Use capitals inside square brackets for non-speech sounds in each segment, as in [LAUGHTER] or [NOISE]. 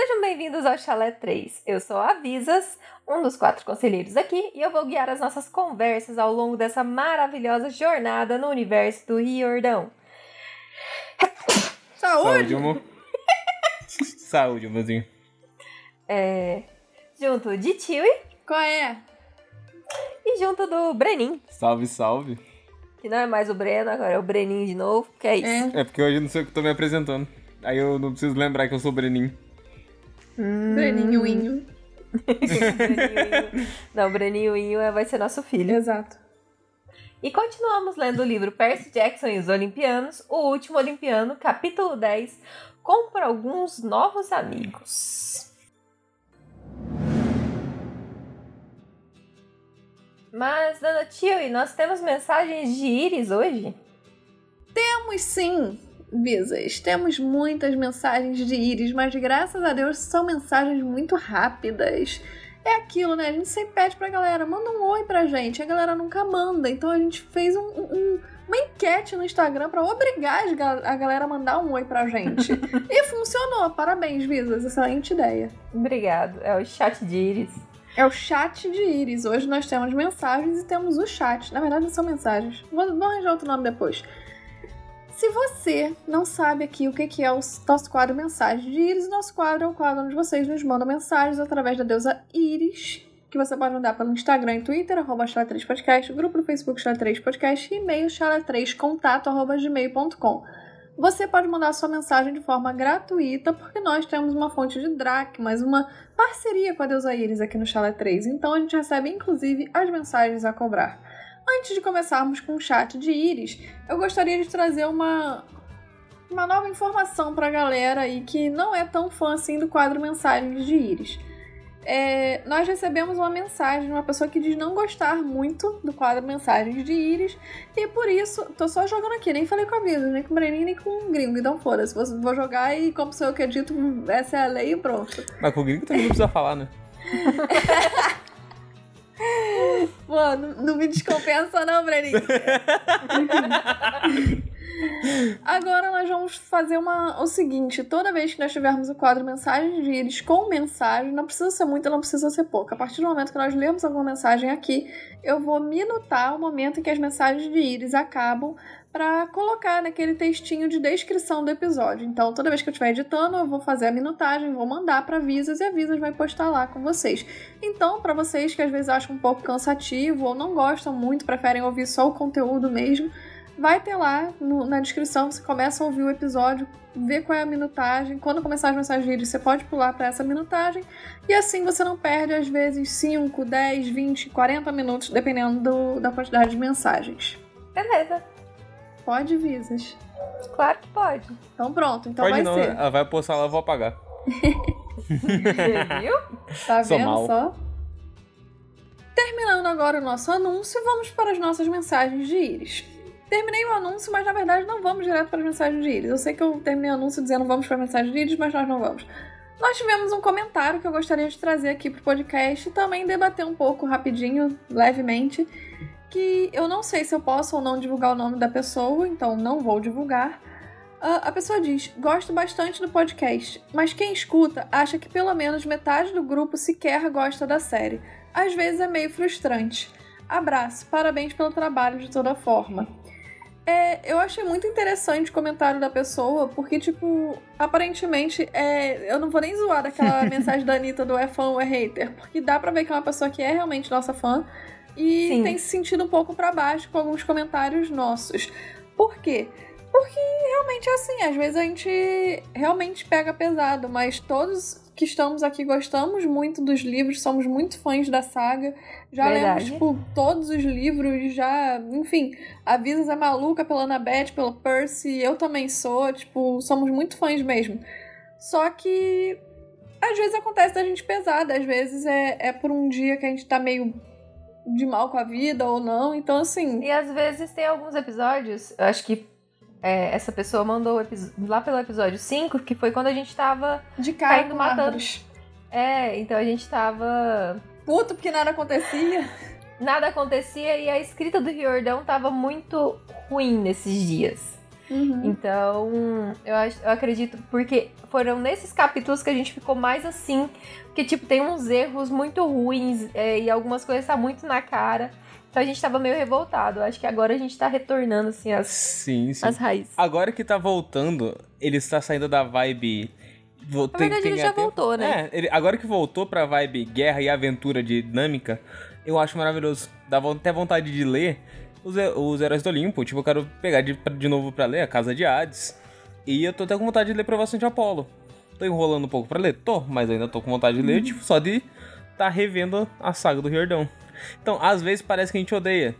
Sejam bem-vindos ao Chalé 3. Eu sou a Visas, um dos quatro conselheiros aqui, e eu vou guiar as nossas conversas ao longo dessa maravilhosa jornada no universo do Riordão. Saúde! Saúde, amor. [LAUGHS] Saúde, amorzinho. É, junto de Tiwi Qual é? e junto do Brenin, Salve, salve. que não é mais o Breno, agora é o Brenin de novo, que é isso. É. É porque hoje eu não sei o que eu tô me apresentando. Aí eu não preciso lembrar que eu sou o Breninho. Hum. Breninho Inho. [LAUGHS] Não, Breninho Inho é- vai ser nosso filho. Exato. E continuamos lendo o livro Percy Jackson e os Olimpianos, o último Olimpiano, capítulo 10, Compra alguns novos amigos. Mas, dona Tio, nós temos mensagens de Iris hoje? Temos sim, Visas. Temos muitas mensagens de íris, mas graças a Deus são mensagens muito rápidas. É aquilo, né? A gente sempre pede pra galera, manda um oi pra gente. A galera nunca manda. Então a gente fez um- um- uma enquete no Instagram pra obrigar a galera a mandar um oi pra gente. [LAUGHS] e funcionou. Parabéns, Visas. Excelente ideia. Obrigado, é o chat de Iris. É o chat de Iris. Hoje nós temos mensagens e temos o chat. Na verdade, não são mensagens. Vou, vou arranjar outro nome depois. Se você não sabe aqui o que é o nosso quadro Mensagem de Iris, nosso quadro é o quadro onde vocês nos mandam mensagens através da deusa Iris, que você pode mandar pelo Instagram e Twitter, arroba chala3podcast, grupo do Facebook chala3podcast e e-mail chala3contato, arroba gmail.com. Você pode mandar sua mensagem de forma gratuita, porque nós temos uma fonte de dracmas, uma parceria com a deusa Iris aqui no Chala 3, então a gente recebe inclusive as mensagens a cobrar. Antes de começarmos com o chat de Iris, eu gostaria de trazer uma, uma nova informação pra galera aí que não é tão fã assim do quadro Mensagens de Iris. É, nós recebemos uma mensagem de uma pessoa que diz não gostar muito do quadro Mensagens de Iris e por isso, tô só jogando aqui, nem falei com a Vida, nem com o Breninho, nem com o Gringo, então foda-se, vou, vou jogar e como sou eu que edito, essa é a lei e pronto. Mas com o gringo também não precisa falar, né? [LAUGHS] Mano, não me descompensa não, Breninho. Agora nós vamos fazer uma, o seguinte: toda vez que nós tivermos o quadro Mensagens de Íris com mensagem, não precisa ser muita, não precisa ser pouca. A partir do momento que nós lemos alguma mensagem aqui, eu vou minutar o momento em que as mensagens de Íris acabam para colocar naquele textinho de descrição do episódio. Então, toda vez que eu estiver editando, eu vou fazer a minutagem, vou mandar para Visas e a Visas vai postar lá com vocês. Então, para vocês que às vezes acham um pouco cansativo ou não gostam muito, preferem ouvir só o conteúdo mesmo, vai ter lá no- na descrição, você começa a ouvir o episódio, vê qual é a minutagem. Quando começar as mensagens, você pode pular para essa minutagem e assim você não perde às vezes 5, 10, 20, 40 minutos, dependendo do- da quantidade de mensagens. Beleza, Pode, Visas. claro que pode. Então pronto, então Pode vai não, ser. né? ela vai postar lá, eu vou apagar. Você viu? [LAUGHS] Tá Sou vendo mal. só? Terminando agora o nosso anúncio, vamos para as nossas mensagens de Íris. Terminei o anúncio, mas na verdade não vamos direto para as mensagens de Íris. Eu sei que eu terminei o anúncio dizendo vamos para as mensagens de Íris, mas nós não vamos. Nós tivemos um comentário que eu gostaria de trazer aqui pro podcast e também debater um pouco rapidinho, levemente, que eu não sei se eu posso ou não divulgar o nome da pessoa, então não vou divulgar. Ah, a pessoa diz: Gosto bastante do podcast, mas quem escuta acha que pelo menos metade do grupo sequer gosta da série. Às vezes é meio frustrante. Abraço, parabéns pelo trabalho de toda forma. É, eu achei muito interessante o comentário da pessoa, porque, tipo, aparentemente, é, eu não vou nem zoar daquela [LAUGHS] mensagem da Anitta do é fã ou é hater, porque dá pra ver que é uma pessoa que é realmente nossa fã e Sim. tem se sentido um pouco pra baixo com alguns comentários nossos. Por quê? Porque realmente é assim, às vezes a gente realmente pega pesado, mas todos que estamos aqui gostamos muito dos livros, somos muito fãs da saga. Já Verdade. lemos, tipo, todos os livros, já, enfim, a Visas é maluca pela Annabeth, pelo Percy, eu também sou, tipo, somos muito fãs mesmo. Só que às vezes acontece da gente pesada, às vezes é, é por um dia que a gente tá meio de mal com a vida ou não, então assim. E às vezes tem alguns episódios, eu acho que é, essa pessoa mandou lá pelo episódio 5, que foi quando a gente tava. De cara Caindo matando. árvores. É, então a gente tava. Puto porque nada acontecia. Nada acontecia e a escrita do Riordão tava muito ruim nesses dias. Uhum. Então, eu, acho- eu acredito, porque foram nesses capítulos que a gente ficou mais assim, porque, tipo, tem uns erros muito ruins é, e algumas coisas tá muito na cara. Então a gente tava meio revoltado. Acho que agora a gente tá retornando, assim, as, Sim, sim. as raízes. Agora que tá voltando, ele está saindo da vibe. vo- Na verdade, ele já até- voltou, né? É, ele- agora que voltou pra vibe guerra e aventura dinâmica, eu acho maravilhoso. Dá até vontade de ler os, os Heróis do Olimpo. Tipo, eu quero pegar de, de novo pra ler a Casa de Hades. E eu tô até com vontade de ler Provação de Apolo. Tô enrolando um pouco pra ler? Tô, mas ainda tô com vontade de ler, tipo, só de tá revendo a saga do Riordão. Então, às vezes parece que a gente odeia.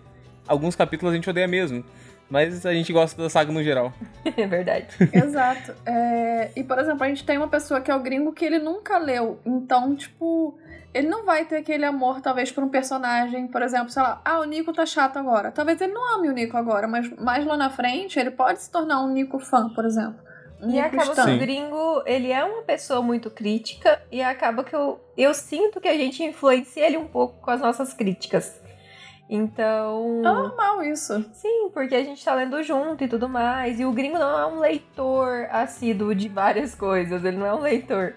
Alguns capítulos a gente odeia mesmo. Mas a gente gosta da saga no geral. [LAUGHS] É verdade. Exato. É, E, por exemplo, a gente tem uma pessoa que é o gringo que ele nunca leu. Então, tipo, ele não vai ter aquele amor, talvez, por um personagem. Por exemplo, sei lá, ah, o Nico tá chato agora. Talvez ele não ame o Nico agora, mas mais lá na frente ele pode se tornar um Nico fã, por exemplo. E Nico acaba que o gringo, ele é uma pessoa muito crítica e acaba que eu, eu sinto que a gente influencia ele um pouco com as nossas críticas. Então. É normal isso. Sim, porque a gente tá lendo junto e tudo mais. E o gringo não é um leitor assíduo de várias coisas, ele não é um leitor.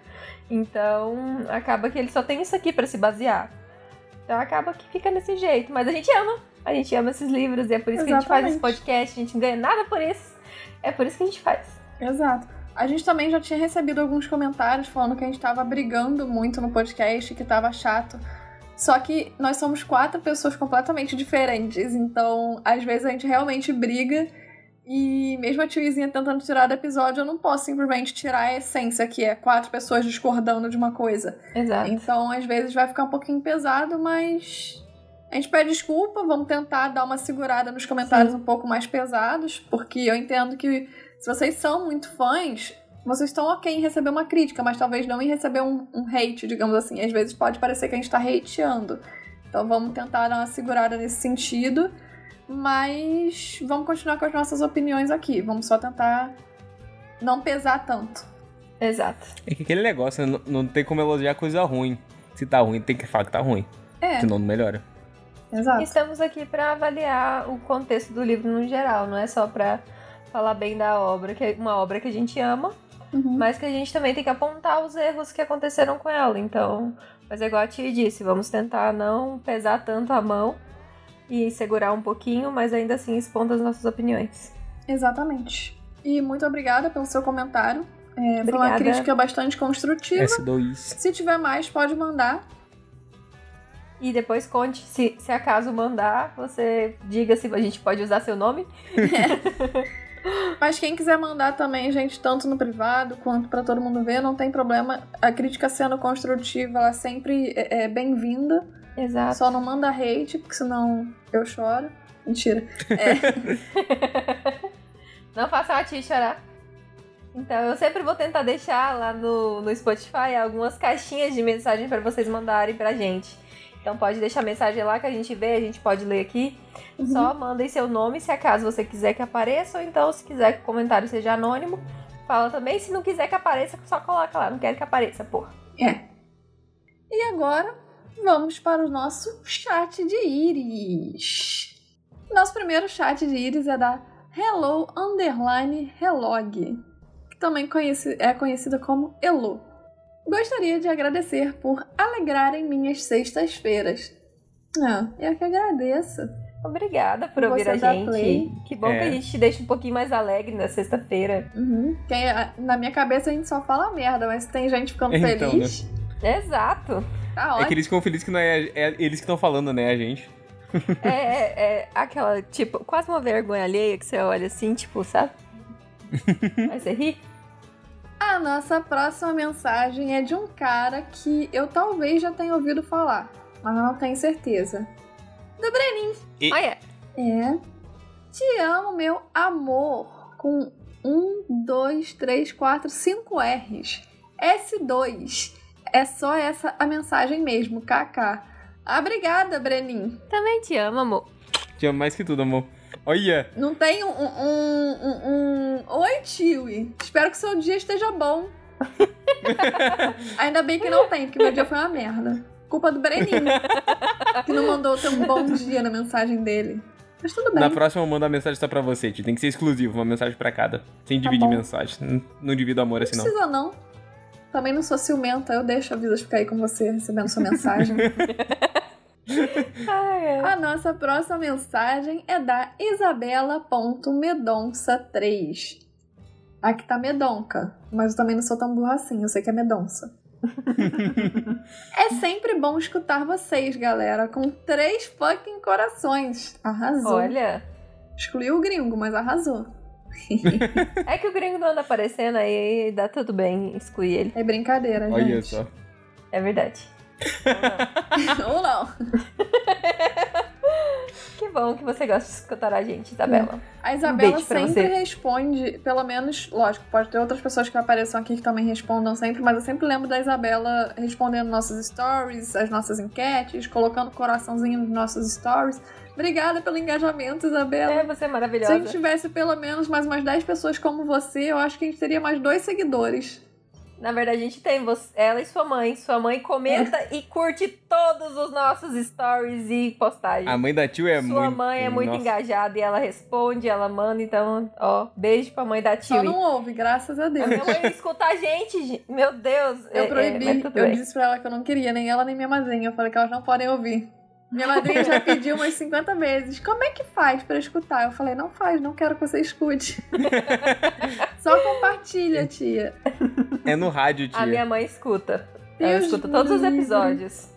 Então, acaba que ele só tem isso aqui pra se basear. Então, acaba que fica desse jeito. Mas a gente ama. A gente ama esses livros e é por isso que a gente faz esse Exatamente. podcast. A gente não ganha nada por isso. É por isso que a gente faz. Exato. A gente também já tinha recebido alguns comentários falando que a gente tava brigando muito no podcast, que tava chato. Só que nós somos quatro pessoas completamente diferentes, então às vezes a gente realmente briga. E mesmo a tiozinha tentando tirar do episódio, eu não posso simplesmente tirar a essência, que é quatro pessoas discordando de uma coisa. Exato. Então, às vezes vai ficar um pouquinho pesado, mas a gente pede desculpa, vamos tentar dar uma segurada nos comentários um pouco mais pesados, porque eu entendo que se vocês são muito fãs, vocês estão ok em receber uma crítica, mas talvez não em receber um, um hate, digamos assim. Às vezes pode parecer que a gente tá hateando. Então vamos tentar dar uma segurada nesse sentido, mas vamos continuar com as nossas opiniões aqui. Vamos só tentar não pesar tanto. Exato. É que aquele negócio, né? não, não tem como elogiar coisa ruim. Se tá ruim, tem que falar que tá ruim. É, Senão não melhora. exato. Estamos aqui para avaliar o contexto do livro no geral, não é só para falar bem da obra, que é uma obra que a gente ama, Uhum. mas que a gente também tem que apontar os erros que aconteceram com ela. Então, mas é igual a Tia disse, vamos tentar não pesar tanto a mão e segurar um pouquinho, mas ainda assim expondo as nossas opiniões. Exatamente. E muito obrigada pelo seu comentário. É, foi uma crítica bastante construtiva. S2. Se tiver mais, pode mandar. E depois conte, se, se acaso mandar, você diga se a gente pode usar seu nome. [LAUGHS] Mas quem quiser mandar também, gente, tanto no privado quanto pra todo mundo ver, não tem problema. A crítica sendo construtiva, ela sempre é, é bem-vinda. Exato. Só não manda hate, porque senão eu choro. Mentira. É, [LAUGHS] Não façam a tia chorar. Então, eu sempre vou tentar deixar lá no, no Spotify algumas caixinhas de mensagem para vocês mandarem pra gente. Então, pode deixar mensagem lá que a gente vê, a gente pode ler aqui. Uhum. Só mandem seu nome se acaso você quiser que apareça, ou então, se quiser que o comentário seja anônimo, fala também. Se não quiser que apareça, só coloca lá. Não quero que apareça, porra. É. E agora, vamos para o nosso chat de íris. Nosso primeiro chat de íris é da Hello Underline Helog, que também é conhecida como Elo. Gostaria de agradecer por alegrarem minhas sextas-feiras. Ah, eu que agradeço. Obrigada por ouvir você a dar gente. play. Que bom É. que a gente te deixa um pouquinho mais alegre na sexta-feira. Uhum. Na minha cabeça a gente só fala merda, mas tem gente ficando Então, feliz. Exato. Tá É que ótimo. eles ficam felizes que não é, é eles que estão falando, né, a gente. É, é, é aquela, tipo, quase uma vergonha alheia que você olha assim, tipo, sabe? [LAUGHS] Aí você ri. A nossa próxima mensagem é de um cara que eu talvez já tenha ouvido falar, mas eu não tenho certeza. Do Brenin. E- Ah, é. É. Te amo, meu amor. Com um, dois, três, quatro, cinco R's. S2. É só essa a mensagem mesmo, KK. Obrigada, Brenin. Também te amo, amor. Te amo mais que tudo, amor. Olha, Não tem um. um, um, um- Oi, Tiwi. Espero que seu dia esteja bom. [LAUGHS] Ainda bem que não tem, porque meu dia foi uma merda. Culpa do Breninho. que não mandou ter um bom dia na mensagem dele. Mas tudo bem. Na próxima eu mando a mensagem só pra você, Ti. Tem que ser exclusivo, uma mensagem pra cada. Sem Tá dividir bom. mensagem. Não, não divido amor Não assim, não. precisa não. Também não sou ciumenta, eu deixo a Visas ficar aí com você, recebendo sua mensagem. [LAUGHS] Ai, ai. a nossa próxima mensagem é da Isabela.medonça3. Aqui tá medonca, mas eu também não sou tão burra assim, eu sei que é medonça. [LAUGHS] é sempre bom escutar vocês, galera, com três fucking corações. Arrasou. Olha, Excluiu o gringo, mas arrasou. [LAUGHS] é que o gringo não anda aparecendo aí, dá tudo bem excluir ele. É brincadeira, gente. Olha só. É verdade. [LAUGHS] Ou não. [LAUGHS] Que bom que você gosta de escutar a gente, Isabela. A Isabela pra sempre responde, pelo menos, lógico, pode ter outras pessoas que apareçam aqui que também respondam sempre, mas eu sempre lembro da Isabela respondendo nossos stories, as nossas enquetes, colocando coraçãozinho nos nossos stories. Obrigada pelo engajamento, Isabela. É, você é Se maravilhosa. a gente tivesse pelo menos mais umas 10 pessoas como você, eu acho que a gente teria mais dois seguidores. Na verdade, a gente tem você, ela e sua mãe. Sua mãe comenta e curte todos os nossos stories e postagens. A mãe da tio é Sua muito. mãe é muito Nossa. engajada e ela responde, ela manda. Então, ó, beijo pra mãe da Só Tio. não ouve, graças a A Deus. minha mãe escuta a gente, gente. Meu Deus. Eu É, é, proibi, tudo eu bem. disse pra ela que eu não queria, nem ela nem minha madrinha. Eu falei que elas não podem ouvir. Minha madrinha já pediu umas 50 vezes. Como é que faz pra escutar? Eu falei, não faz, não quero que você escute. [LAUGHS] Só compartilha, tia. É no rádio, tia. A minha mãe escuta. Ela Deus escuta me todos os episódios.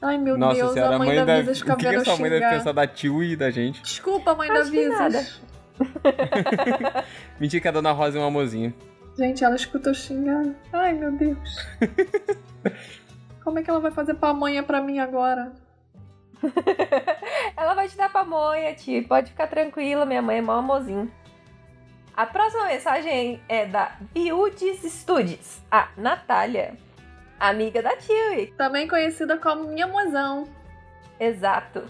Ai, meu Nossa Deus, senhora, a mãe, da deve- Visas O que, que a sua mãe deve pensar da tio e da gente? Desculpa, mãe Acho da. Visas. [LAUGHS] Mentira que a dona Rosa é um amorzinho. Gente, ela escutou xingar. Ai, meu Deus. [LAUGHS] Como é que ela vai fazer pamonha pra mim agora? [LAUGHS] Ela vai te dar pamonha, tio. Pode ficar tranquila, minha mãe é mó amorzinho. A próxima mensagem é da Biudes Studies, a Natália, amiga da Tio. Também conhecida como minha mozão. Exato.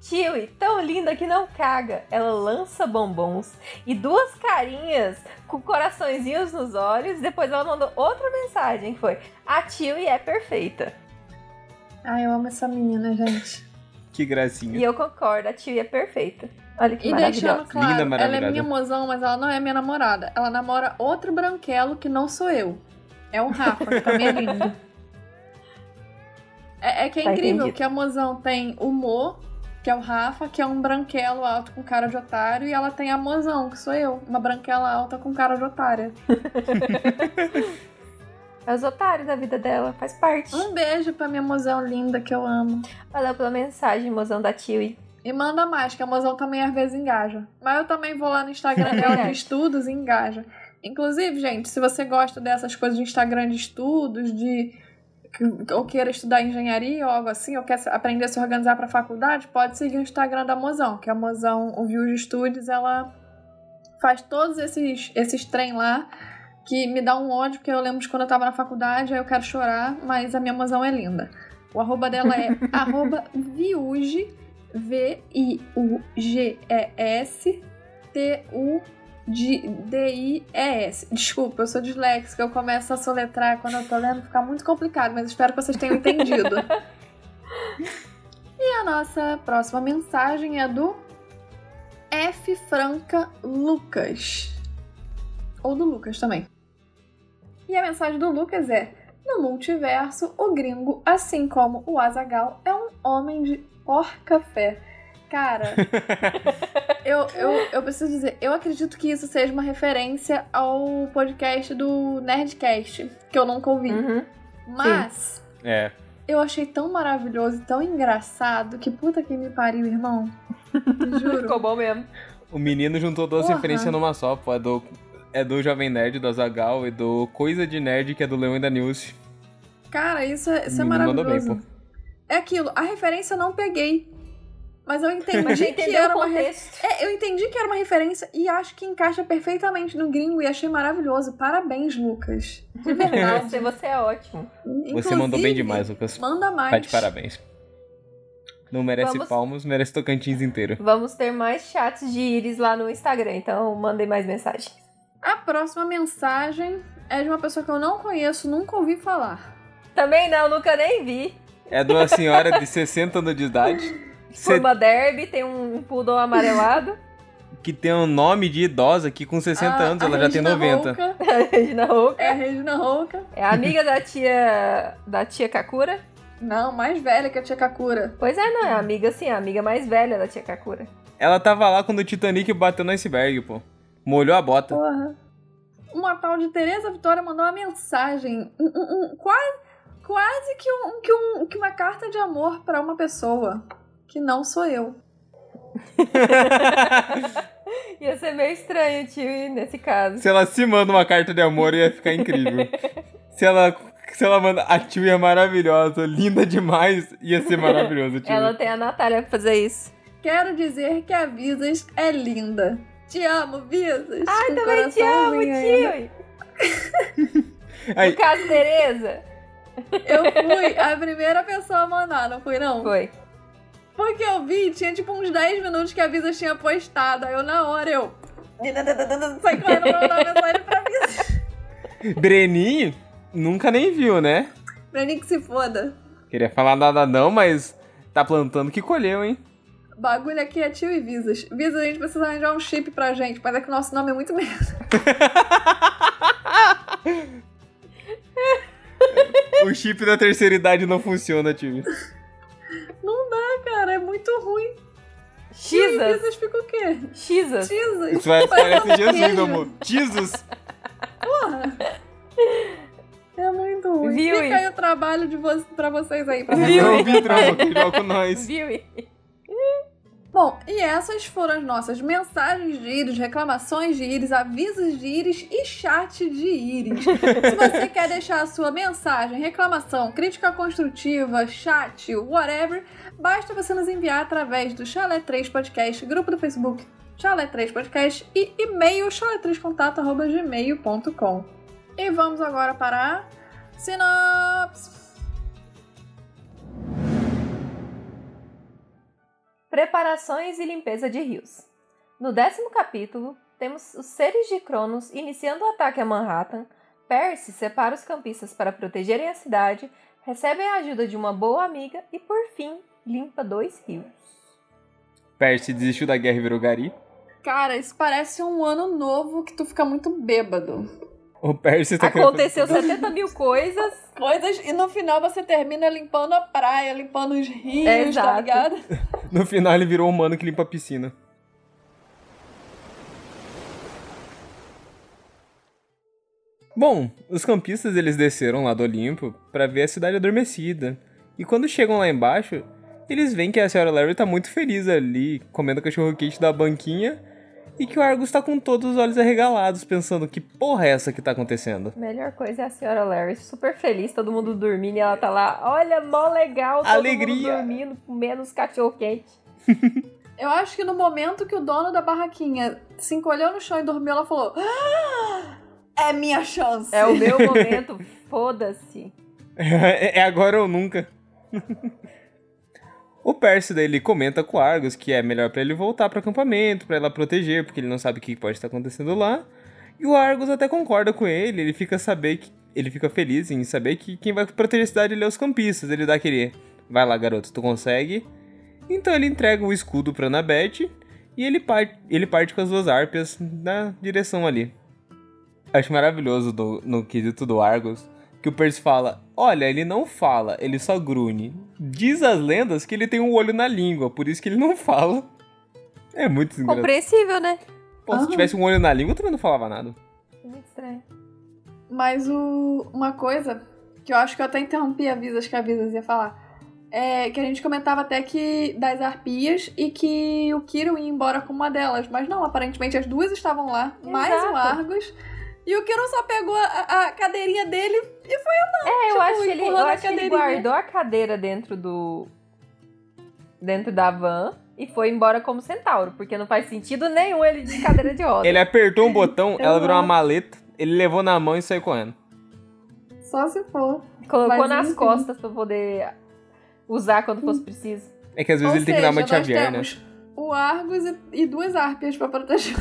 Tio, tão linda que não caga. Ela lança bombons e duas carinhas com coraçõezinhos nos olhos. Depois ela mandou outra mensagem que foi: A Tio é perfeita. Ai, eu amo essa menina, gente. Que gracinha. E eu concordo, a Tio é perfeita. Olha que E maravilhosa. deixando claro, Linda, ela é minha mozão, mas ela não é minha namorada. Ela namora outro branquelo que não sou eu. É o Rafa, que também é lindo. [LAUGHS] É, é que é Tá incrível entendido. que a mozão tem o Mo, que é o Rafa, que é um branquelo alto com cara de otário, e ela tem a mozão, que sou eu, uma branquela alta com cara de otária. [LAUGHS] É os otários da vida dela, faz parte. Um beijo pra minha mozão linda que eu amo. Valeu pela mensagem, mozão da Tio. E manda mais, que a mozão também às vezes engaja. Mas eu também vou lá no Instagram dela [LAUGHS] de estudos e engaja. Inclusive, gente, se você gosta dessas coisas de Instagram de estudos, de ou queira estudar engenharia ou algo assim, ou quer aprender a se organizar para faculdade, pode seguir o Instagram da Mozão, que a Mozão, o View de Estudos, ela faz todos esses, esses trem lá que me dá um ódio, porque eu lembro de quando eu tava na faculdade, aí eu quero chorar, mas a minha Mozão é linda. O arroba dela é [LAUGHS] arroba viuge, V-I-U-G-E-S, T-U-D-I-E-S. Desculpa, eu sou disléxica, eu começo a soletrar quando eu tô lendo, fica muito complicado, mas espero que vocês tenham entendido. [LAUGHS] e a nossa próxima mensagem é do F. Franca Lucas. Ou do Lucas também. E a mensagem do Lucas é: No multiverso, o gringo, assim como o Azagal, é um homem de porca-fé. Cara, [LAUGHS] eu, eu, eu preciso dizer, eu acredito que isso seja uma referência ao podcast do Nerdcast, que eu nunca ouvi. Uhum. Mas É. eu achei tão maravilhoso e tão engraçado que puta que me pariu, irmão. [LAUGHS] Juro. Ficou bom mesmo. O menino juntou duas Porra. referências numa só, pô. É do, é do Jovem Nerd, do Azagal, e do Coisa de Nerd, que é do Leão e da Nilce. Cara, isso é, isso é mandou maravilhoso. bem, pô. É aquilo, a referência eu não peguei. Mas eu entendi [LAUGHS] que era uma re... contexto. É, eu entendi que era uma referência e acho que encaixa perfeitamente no gringo e achei maravilhoso. Parabéns, Lucas. De verdade. Você, você é ótimo. Você mandou bem Inclusive, demais, Lucas. Manda mais. Tá de parabéns. Não merece Vamos- palmos, merece Tocantins inteiro. Vamos ter mais chats de íris lá no Instagram, então mandem mais mensagens. A próxima mensagem é de uma pessoa que eu não conheço, nunca ouvi falar. Também não, nunca nem vi. É de uma senhora de 60 anos de idade. [LAUGHS] Cê- Forma derby, tem um poodle amarelado. [LAUGHS] que tem um nome de idosa que com 60 A- anos a ela já tem Regina 90. Rouca, [LAUGHS] A Regina Rouca. é a Regina Rouca. É amiga da tia. da tia Kakura. Não, mais velha que a tia Kakura. Pois é, não, é amiga sim, é a amiga mais velha da tia Kakura. Ela tava lá quando o Titanic bateu no iceberg, pô. Molhou a bota. Porra. Uma tal de Tereza Vitória mandou uma mensagem. um- um- um- quase quase que, um, que, um, que uma carta de amor pra uma pessoa. Que não sou eu. [LAUGHS] Ia ser meio estranho, tio, nesse caso. Se ela se manda uma carta de amor, ia ficar incrível. [LAUGHS] se ela se ela manda a tio é maravilhosa, linda demais, ia ser maravilhoso, tio. Ela tem a Natália pra fazer isso. Quero dizer que a Visas é linda. Te amo, Visas. Ai, também te amo, tio. [LAUGHS] Aí, No caso, Tereza. Eu fui a primeira pessoa a mandar, não fui não? Foi. Porque eu vi, tinha tipo uns 10 minutos que a Visas tinha postado. Aí eu, na hora, eu... [LAUGHS] Saí correndo pra mandar mensagem pra Visas. Breninho nunca nem viu, né? Nem que se foda. Queria falar nada não, mas tá plantando que colheu, hein? Bagulho aqui é tio e Visas. Visas, a gente precisa arranjar um chip pra gente, mas é que o nosso nome é muito merda. [LAUGHS] O chip da terceira idade não funciona, tio. Não dá, cara, é muito ruim. E Xisas. Visas fica o quê? Xisas. Jesus. Isso vai parece Jesus, meu amor. Jesus! É muito ruim. Viu, Fica aí o trabalho de vo pra vocês aí. Pra Viu? Não joga com nós. Viu? Bom, e essas foram as nossas mensagens de íris, reclamações de íris, avisos de íris e chat de íris. Se você quer deixar a sua mensagem, reclamação, crítica construtiva, chat, whatever, basta você nos enviar através do Chalé 3 Podcast, grupo do Facebook Chalé 3 Podcast e e-mail chalé3contato.gmail.com. E vamos agora para a sinopse. Preparações e limpeza de rios. No décimo capítulo, temos os seres de Cronos iniciando o ataque a Manhattan. Percy separa os campistas para protegerem a cidade, recebe a ajuda de uma boa amiga e, por fim, limpa dois rios. Percy desistiu da guerra e virou gari. Cara, isso parece um ano novo que tu fica muito bêbado. O Percy tá querendo- Aconteceu 70 mil coisas. Coisas, e no final você termina limpando a praia, limpando os rios, É, tá ligado? [LAUGHS] No final ele virou um humano que limpa a piscina. Bom, os campistas eles desceram lá do Olimpo pra ver a cidade adormecida. E quando chegam lá embaixo, eles veem que a senhora Larry tá muito feliz ali, comendo cachorro quente da banquinha, e que o Argus tá com todos os olhos arregalados, pensando que porra é essa que tá acontecendo. Melhor coisa é a senhora Larry, super feliz, todo mundo dormindo e ela tá lá, olha, mó legal, todo Alegria. mundo dormindo, comendo os cachorro quente. [LAUGHS] Eu acho que no momento que o dono da barraquinha se encolheu no chão e dormiu, ela falou: "Ah, É minha chance. É o meu [LAUGHS] momento, foda-se. [LAUGHS] é agora ou nunca. O Percy daí ele comenta com o Argus que é melhor pra ele voltar pro acampamento, pra ela proteger, porque ele não sabe o que pode estar acontecendo lá. E o Argus até concorda com ele, ele fica saber que ele fica feliz em saber que quem vai proteger a cidade é os campistas. Ele dá aquele, vai lá garoto, tu consegue. Então ele entrega o escudo pra Annabeth e ele parte, ele parte com as duas harpias na direção ali. Acho maravilhoso do- no quesito do Argus que o Percy fala: Olha, ele não fala, ele só grune. Diz as lendas que ele tem um olho na língua, por isso que ele não [LAUGHS] fala. É muito engraçado. Compreensível, né? Pô, se Aham. tivesse um olho na língua, eu também não falava nada. Muito estranho. Mas o, uma coisa que eu acho que eu até interrompi a Visas, que a Visas ia falar. É que a gente comentava até que das arpias e que o Kiro ia embora com uma delas. Mas não, aparentemente as duas estavam lá, mais o Exato. E o Kiro só pegou a, a cadeirinha dele e foi É, eu Tipo, acho que ele, eu acho que ele guardou a cadeira dentro do. dentro da van e foi embora como centauro, porque não faz sentido nenhum ele de cadeira de roda. Ele apertou um botão, [LAUGHS] ela virou uma maleta, ele levou na mão e saiu correndo. só se for. Colocou Mas, nas enfim. costas pra poder usar quando fosse preciso. É que às vezes Ou ele tem que dar uma seja, nós Xavier, né? O Argus e, e duas arpias pra proteger.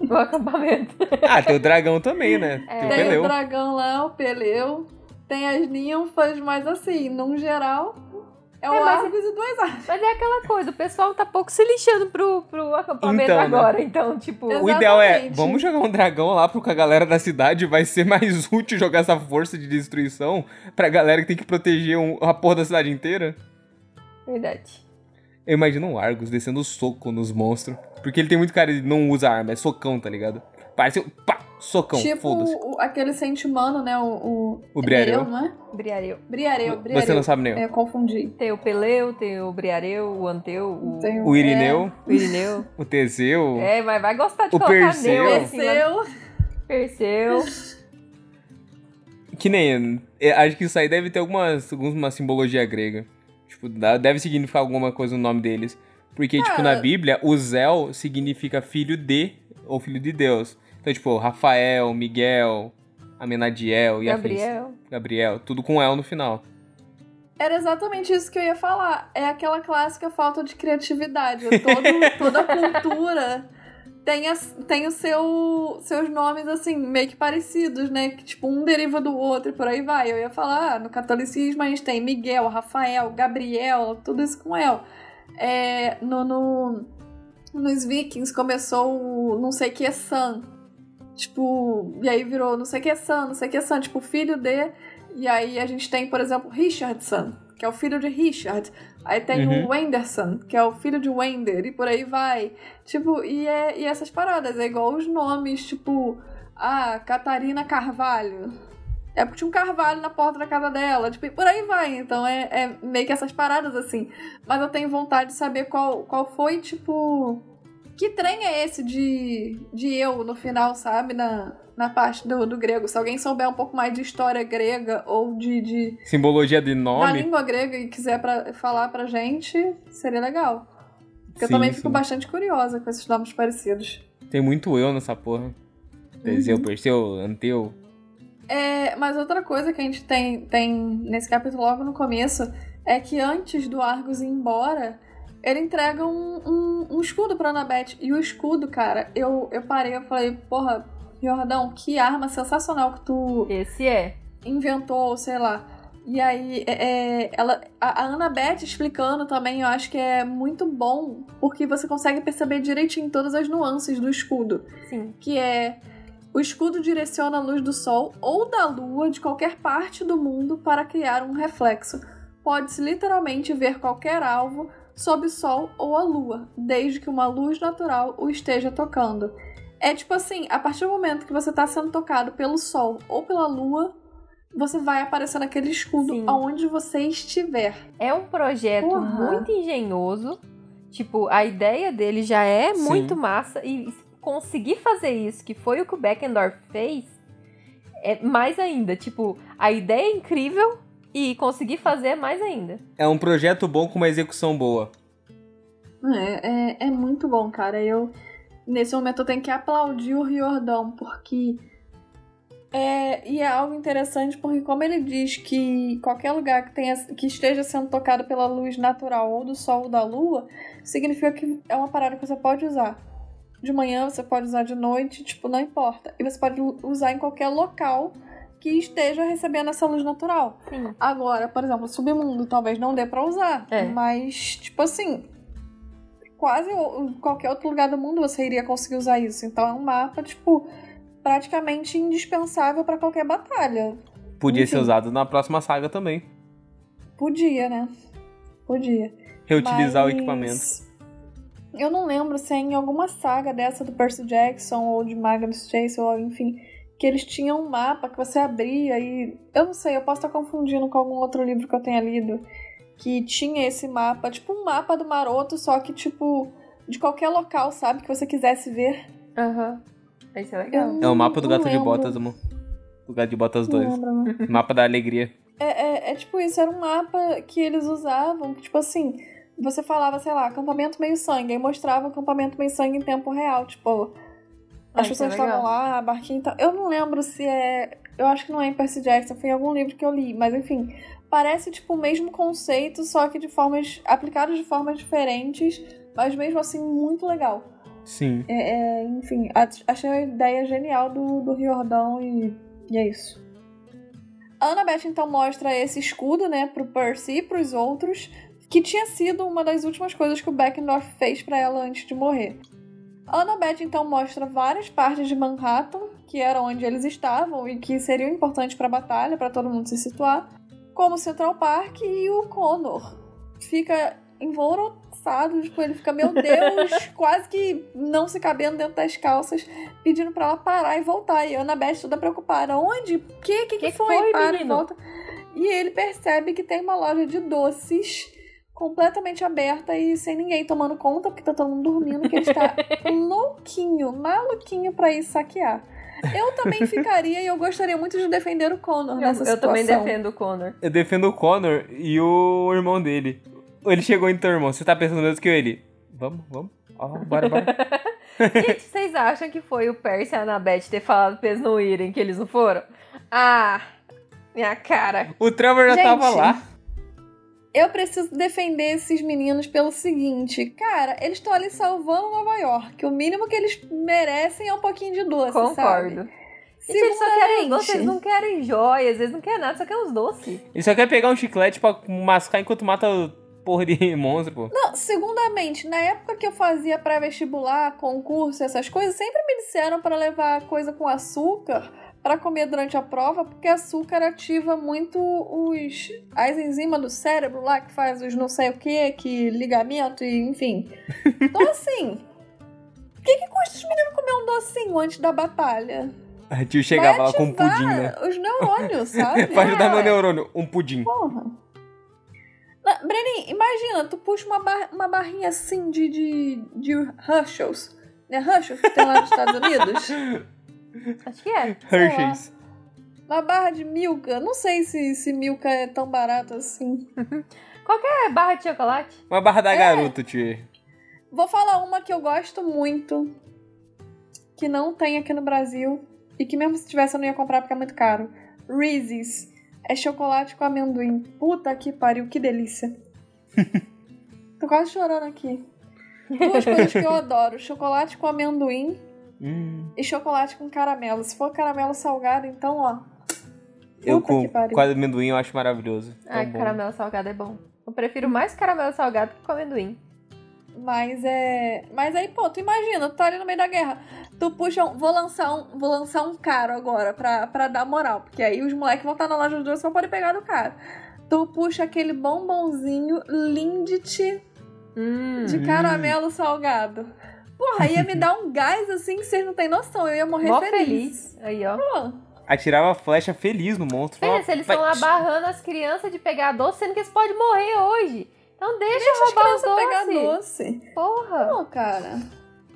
No [LAUGHS] acampamento. Ah, tem o dragão também, né? É. Tem o Tem o dragão lá, o Peleu. Tem as ninfas, mas assim, num geral, É o É, mas- Argos e duas Argos. Mas é aquela coisa, o pessoal tá pouco se lixando pro, pro acampamento Então, né? agora. Então, tipo. Exato. O ideal é, Exatamente. vamos jogar um dragão lá porque a galera da cidade vai ser mais [LAUGHS] útil jogar essa força de destruição pra galera que tem que proteger um- a porra da cidade inteira. Verdade. Eu imagino um Argus descendo soco nos monstros. Porque ele tem muito cara de não usa arma, é socão, tá ligado? Parece, um- pá, socão, tipo foda-se. o- aquele sente humano, né? O, o, O Briareu. Não é? Briareu. Briareu, Briareu. Você não sabe nenhum. É, confundi. Tem o Peleu, tem o Briareu, o Anteu, o, Tem O Irineu, o Irineu. [LAUGHS] o Teseu. É, mas vai gostar de O colocar Perseu. Neu É, assim. Perseu. Que nem. é, Acho que isso aí deve ter algumas, alguma simbologia grega. Tipo, deve significar alguma coisa no nome deles. Porque, tipo, na Cara. Bíblia, o Zel significa filho de ou filho de Deus. Então, tipo, Rafael, Miguel, Amenadiel e afins. Gabriel. Gabriel. Tudo com El no final. Era exatamente isso que eu ia falar. É aquela clássica falta de criatividade. Todo, toda cultura tem, as- tem o seu, seus nomes, assim, meio que parecidos, né? Que, tipo, um deriva do outro e por aí vai. Eu ia falar, ah, no catolicismo a gente tem Miguel, Rafael, Gabriel, tudo isso com El. É, no, no- nos Vikings começou o não sei que é San. Tipo, e aí virou não sei que é San, não sei que é San, tipo, filho de. E aí a gente tem, por exemplo, Richardson, que é o filho de Richard. Aí tem Uhum. o Wenderson, que é o filho de Wender, e por aí vai. Tipo, e, é, e essas paradas, é igual os nomes, tipo, ah, Catarina Carvalho. É porque tinha um carvalho na porta da casa dela, tipo, e por aí vai. Então é, é meio que essas paradas assim. Mas eu tenho vontade de saber qual, qual foi, tipo. Que trem é esse de, de eu no final, sabe? Na, na parte do, do grego. Se alguém souber um pouco mais de história grega ou de, de Simbologia de da nome. língua grega e quiser pra, falar pra gente, seria legal. Porque eu Sim, também sim. fico bastante curiosa com esses nomes parecidos. Tem muito eu nessa porra. Teseu, Uhum. Perseu, Anteu. É, mas outra coisa que a gente tem, tem nesse capítulo logo no começo é que antes do Argus ir embora, ele entrega um, um, um escudo pra Annabeth. E o escudo, cara, eu, eu parei, eu falei, porra, Jordão, que arma sensacional que tu Esse é. inventou, sei lá. E aí, é, é, ela, a, a explicando também, eu acho que é muito bom, porque você consegue perceber direitinho todas as nuances do escudo Sim. que é o escudo direciona a luz do sol ou da lua de qualquer parte do mundo para criar um reflexo. Pode-se literalmente ver qualquer alvo sob o sol ou a lua, desde que uma luz natural o esteja tocando. É tipo assim, a partir do momento que você está sendo tocado pelo sol ou pela lua, você vai aparecer naquele escudo Sim. aonde você estiver. É um projeto Porra. muito engenhoso. Tipo, a ideia dele já é Sim. muito massa. E conseguir fazer isso, que foi o que o Beckendorf fez, é mais ainda. Tipo, a ideia é incrível e conseguir fazer mais ainda. É um projeto bom com uma execução boa. É, é, é muito bom, cara. Eu, nesse momento, eu tenho que aplaudir o Riordão, porque. É, e é algo interessante, porque, como ele diz que qualquer lugar que, tenha, que esteja sendo tocado pela luz natural, ou do sol ou da lua, significa que é uma parada que você pode usar. De manhã, você pode usar de noite, tipo, não importa. E você pode usar em qualquer local que esteja recebendo essa luz natural. Sim. Agora, por exemplo, submundo talvez não dê pra usar. É. Mas, tipo assim, quase o- qualquer outro lugar do mundo você iria conseguir usar isso. Então é um mapa, tipo, praticamente indispensável pra qualquer batalha. Podia Enfim. ser usado na próxima saga também. Podia, né? Podia. Reutilizar o Mas equipamento. Eu não lembro se é em alguma saga dessa do Percy Jackson ou de Magnus Chase, ou enfim, que eles tinham um mapa que você abria e. Eu não sei, eu posso estar confundindo com algum outro livro que eu tenha lido. Que tinha esse mapa, tipo um mapa do maroto, só que, tipo, de qualquer local, sabe? Que você quisesse ver. Aham. Isso é legal. Eu É o mapa do gato de lembro. botas, amor. O gato de botas Não 2. lembro, não. Mapa da alegria. É, é, é tipo isso, era um mapa que eles usavam, que, tipo assim, você falava, sei lá, acampamento meio sangue, aí mostrava o acampamento meio sangue em tempo real, tipo, as é pessoas estavam lá, a barquinha tá... Eu não lembro se é. Eu acho que não é em Percy Jackson, foi em algum livro que eu li, mas enfim. Parece tipo o mesmo conceito, só que de formas. aplicados de formas diferentes, mas mesmo assim muito legal. Sim. É, é, enfim, achei a ideia genial do, do Riordão e, e é isso. A Annabeth então mostra esse escudo, né, pro Percy e pros outros, que tinha sido uma das últimas coisas que o Beckendorf fez para ela antes de morrer. Annabeth então mostra várias partes de Manhattan, que era onde eles estavam e que seriam importantes para a batalha, para todo mundo se situar, como Central Park e o Connor. Fica envolroçado, tipo, ele fica, meu Deus, [LAUGHS] quase que não se cabendo dentro das calças, pedindo para ela parar e voltar. E a Annabeth toda preocupada, onde? O que, que, que, Que foi? foi, Para e menino? volta. E ele percebe que tem uma loja de doces completamente aberta e sem ninguém tomando conta, porque tá todo mundo dormindo, que ele está [LAUGHS] louquinho, maluquinho pra ir saquear. Eu também ficaria e eu gostaria muito de defender o Connor Eu, nessa eu situação. também defendo o Connor. Eu defendo o Connor e o irmão dele. Ele chegou então, irmão. Você tá pensando mesmo que ele? Vamos, vamos. Ó, bora, bora. [LAUGHS] Gente, vocês acham que foi o Percy e a Annabeth ter falado pra eles não irem, que eles não foram? Ah, minha cara. O Trevor já Gente, tava lá. Eu preciso defender esses meninos pelo seguinte, cara, eles estão ali salvando Nova York. O mínimo que eles merecem é um pouquinho de doce, sabe? Concordo. Gente, eles só querem os doces, eles não querem joias, eles não querem nada, só querem os doces. Ele só quer pegar um chiclete pra mascar enquanto mata o porra de [LAUGHS] monstro, pô. Não, segundamente, na época que eu fazia pré-vestibular, concurso, essas coisas, sempre me disseram para levar coisa com açúcar para comer durante a prova, porque açúcar ativa muito os as enzimas do cérebro lá que faz os não sei o que, que ligamento e enfim. [LAUGHS] Então assim, o que, que custa os meninos comer um docinho antes da batalha? A tio chegava lá com um pudim, né? Os neurônios, [LAUGHS] sabe? pra ajudar É, meu neurônio, um pudim. Porra. Na- Brenin, imagina, tu puxa uma, bar- uma barrinha assim de, de, de Herschel's. Né, Herschel's que tem lá nos Estados Unidos? [LAUGHS] Acho que é. Hershey's. Uma barra de Milka. Não sei se, se Milka é tão barato assim. [LAUGHS] É barra de chocolate? Uma barra da É. garoto, tio. Vou falar uma que eu gosto muito. Que não tem aqui no Brasil. E que mesmo se tivesse eu não ia comprar porque é muito caro. Reese's. É chocolate com amendoim. Puta que pariu, que delícia. [LAUGHS] Tô quase chorando aqui. Duas coisas que eu adoro: chocolate com amendoim Hum. e chocolate com caramelo. Se for caramelo salgado, então, ó. Eu com, com amendoim eu acho maravilhoso. Bom. caramelo salgado é bom. Eu prefiro mais caramelo salgado que com amendoim. Mas é. Mas aí, pô, tu imagina, tu tá ali no meio da guerra. Tu puxa um. Vou lançar um, vou lançar um caro agora pra, pra dar moral. Porque aí os moleques vão estar na loja dos dois vão poder pegar do caro. Tu puxa aquele bombonzinho Lindt Hum. de Hum. caramelo salgado. Porra, ia me [LAUGHS] dar um gás assim que vocês não têm noção. Eu ia morrer Mó feliz. feliz. Aí, ó. Pô, Atirava a flecha feliz no monstro. Falava, Pensa, eles "Vai, estão lá barrando as crianças de pegar doce, sendo que eles podem morrer hoje. Então deixa, deixa as roubar os crianças pegar doces. doce. Porra. Pô, cara.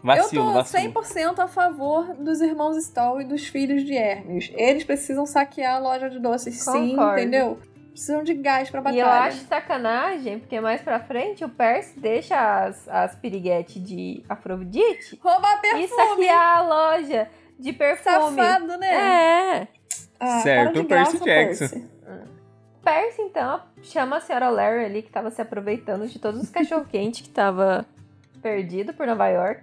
Vacilo, eu tô vacilo. 100% a favor dos irmãos Stoll e dos filhos de Hermes. Eles precisam saquear a loja de doces, sim, Concordo. entendeu? Precisam de gás pra E batalha. eu acho sacanagem, porque mais pra frente o Percy deixa as, as piriguetes de Afrodite Roubar e perfume! saquear a loja de perfume. Safado, né? É. Ah, Certo, de Percy graça, Jackson. Percy. Percy, então, chama a senhora Larry ali, que tava se aproveitando de todos os cachorro-quente [LAUGHS] que tava perdido por Nova York.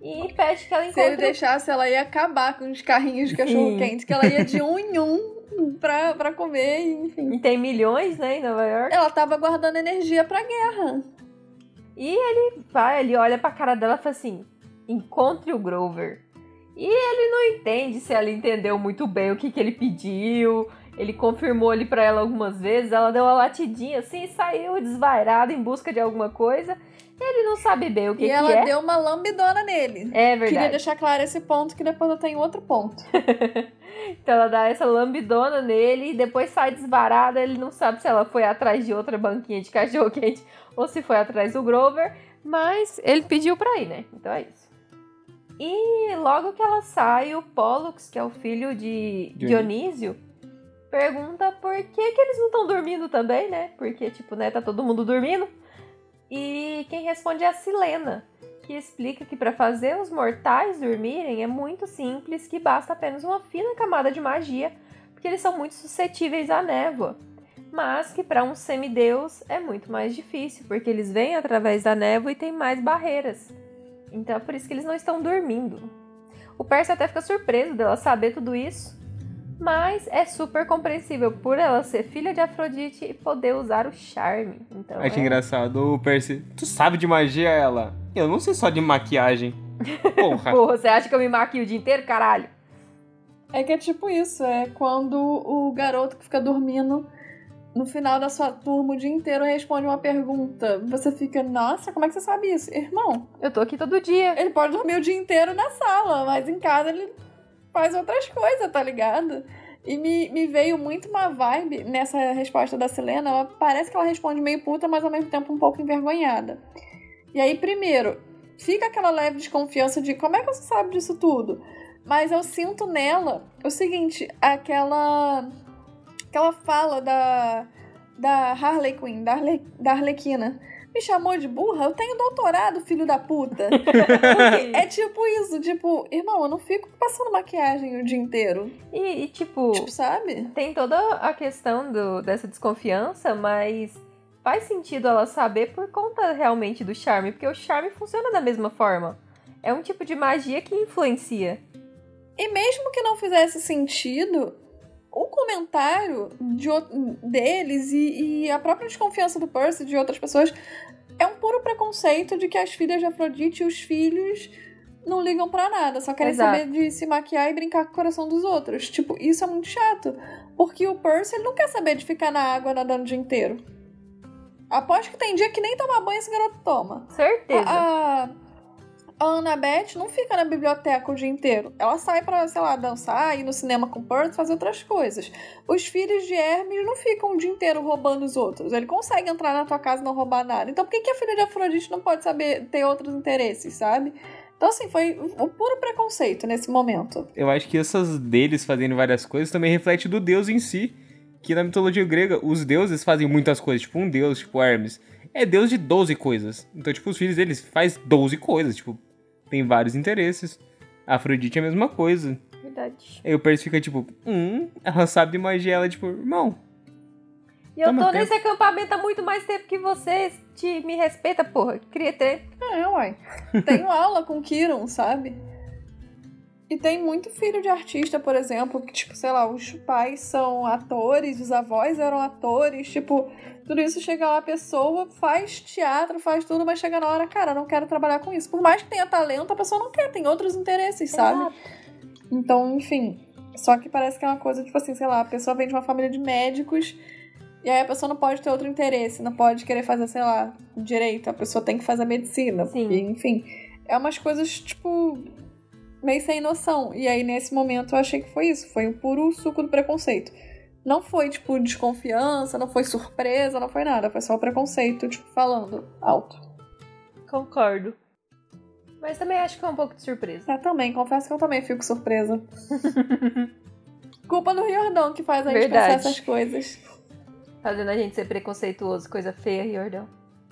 E pede que ela Se ele encontre o deixasse, ela ia acabar com os carrinhos de cachorro-quente, que ela ia de um em um pra, pra comer, e, enfim. E tem milhões, né, em Nova York. Ela tava guardando energia pra guerra. E ele vai, ele olha pra cara dela e fala assim: encontre o Grover. E ele não entende se ela entendeu muito bem o que, que ele pediu. Ele confirmou ali pra ela algumas vezes. Ela deu uma latidinha assim e saiu desvairada em busca de alguma coisa. Ele não sabe bem o que, e que ela é. deu uma lambidona nele. É Queria verdade. deixar claro esse ponto, que depois eu tenho outro ponto. [LAUGHS] Então ela dá essa lambidona nele e depois sai desvarada. Ele não sabe se ela foi atrás de outra banquinha de cachorro quente ou se foi atrás do Grover. Mas ele pediu pra ir, né? Então é isso. E logo que ela sai, o Pollux, que é o filho de Dionísio. Dionísio, pergunta por que, que eles não estão dormindo também, né? Porque, tipo, né, tá todo mundo dormindo. E quem responde é a Silena, que explica que para fazer os mortais dormirem é muito simples, que basta apenas uma fina camada de magia, porque eles são muito suscetíveis à névoa. Mas que para um semideus é muito mais difícil, porque eles vêm através da névoa e tem mais barreiras. Então é por isso que eles não estão dormindo. O Percy até fica surpreso dela saber tudo isso, Mas é super compreensível por ela ser filha de Afrodite e poder usar o charme. Então, Acho é... engraçado o Percy. Tu sabe de magia, ela? Eu não sei só de maquiagem. [LAUGHS] Porra. Porra, você acha que eu me maquio o dia inteiro, caralho? É que é tipo isso, é quando o garoto que fica dormindo no final da sua turma o dia inteiro responde uma pergunta. Você fica, nossa, como é que você sabe isso? Irmão, Eu tô aqui todo dia. ele pode dormir o dia inteiro na sala, mas em casa ele faz outras coisas, tá ligado? E me, me veio muito uma vibe nessa resposta da Selena. Ela parece que ela responde meio puta, mas ao mesmo tempo um pouco envergonhada. E aí, primeiro, fica aquela leve desconfiança de como é que você sabe disso tudo? Mas eu sinto nela o seguinte, aquela aquela fala da da Harley Quinn, da, Arle, da Arlequina. Me chamou de burra? Eu tenho doutorado, filho da puta. [LAUGHS] É tipo isso, tipo, irmão, eu não fico passando maquiagem o dia inteiro. E, e, tipo, Tipo, sabe? tem toda a questão do, dessa desconfiança, mas faz sentido ela saber por conta realmente do charme, porque o charme funciona da mesma forma. É um tipo de magia que influencia. E mesmo que não fizesse sentido, o comentário de, deles e, e a própria desconfiança do Percy de outras pessoas é um puro preconceito de que as filhas de Afrodite e os filhos não ligam pra nada, só querem Exato. saber de se maquiar e brincar com o coração dos outros. Tipo, isso é muito chato. Porque o Percy ele não quer saber de ficar na água nadando o dia inteiro. Aposto que tem dia que nem tomar banho esse garoto toma. Certeza. A, a, a Annabeth não fica na biblioteca o dia inteiro. Ela sai pra, sei lá, dançar, ir no cinema com o Percy, fazer outras coisas. Os filhos de Hermes não ficam o dia inteiro roubando os outros. Ele consegue entrar na tua casa e não roubar nada. Então por que, que a filha de Afrodite não pode saber ter outros interesses, sabe? Então, assim, foi o puro preconceito nesse momento. Eu acho que essas deles fazendo várias coisas também reflete do deus em si. Que na mitologia grega, os deuses fazem muitas coisas. Tipo, um deus, tipo Hermes, é deus de 12 coisas. Então, tipo, os filhos deles faz 12 coisas. Tipo, tem vários interesses. A Afrodite é a mesma coisa. Verdade. Aí o Percy fica tipo, hum, ela sabe de magia. Ela, tipo, irmão, E eu tô tempo. nesse acampamento há muito mais tempo que vocês. Te, me respeita, porra. Cria ter. É, uai. Tenho [LAUGHS] aula com Kiron, sabe? E tem muito filho de artista, por exemplo, que, tipo, sei lá, os pais são atores, os avós eram atores, tipo, tudo isso chega lá, a pessoa faz teatro, faz tudo, mas chega na hora, cara, não quero trabalhar com isso. Por mais que tenha talento, a pessoa não quer, tem outros interesses, sabe? Exato. Então, enfim. Só que parece que é uma coisa, tipo assim, sei lá, a pessoa vem de uma família de médicos e aí a pessoa não pode ter outro interesse, não pode querer fazer, sei lá, direito, a pessoa tem que fazer medicina. Sim. E, enfim. É umas coisas, tipo, meio sem noção. E aí, nesse momento, eu achei que foi isso. Foi o puro suco do preconceito. Não foi, tipo, desconfiança, não foi surpresa, não foi nada. Foi só o preconceito, tipo, falando alto. Concordo. Mas também acho que é um pouco de surpresa. Eu também, confesso que eu também fico surpresa. [LAUGHS] Culpa do Riordão que faz a gente Verdade. pensar essas coisas. Fazendo a gente ser preconceituoso, coisa feia, Riordão.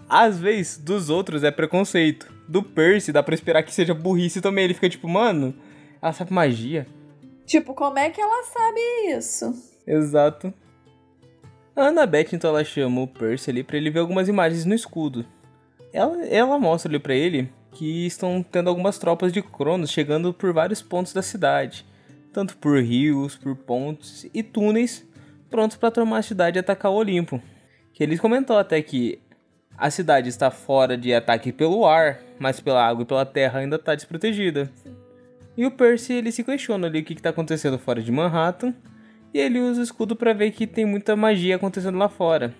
às vezes dos outros é preconceito. Do Percy dá pra esperar que seja burrice também. Ele fica tipo, mano, ela sabe magia. Tipo, como é que ela sabe isso? Exato. A Annabeth, então, ela chama o Percy ali pra ele ver algumas imagens no escudo. Ela, ela mostra ali pra ele que estão tendo algumas tropas de Cronos chegando por vários pontos da cidade. Tanto por rios, por pontes e túneis, prontos pra tomar a cidade e atacar o Olimpo. Que ele comentou até que a cidade está fora de ataque pelo ar, mas pela água e pela terra ainda está desprotegida. E o Percy ele se questiona ali o que está acontecendo fora de Manhattan e ele usa o escudo para ver que tem muita magia acontecendo lá fora.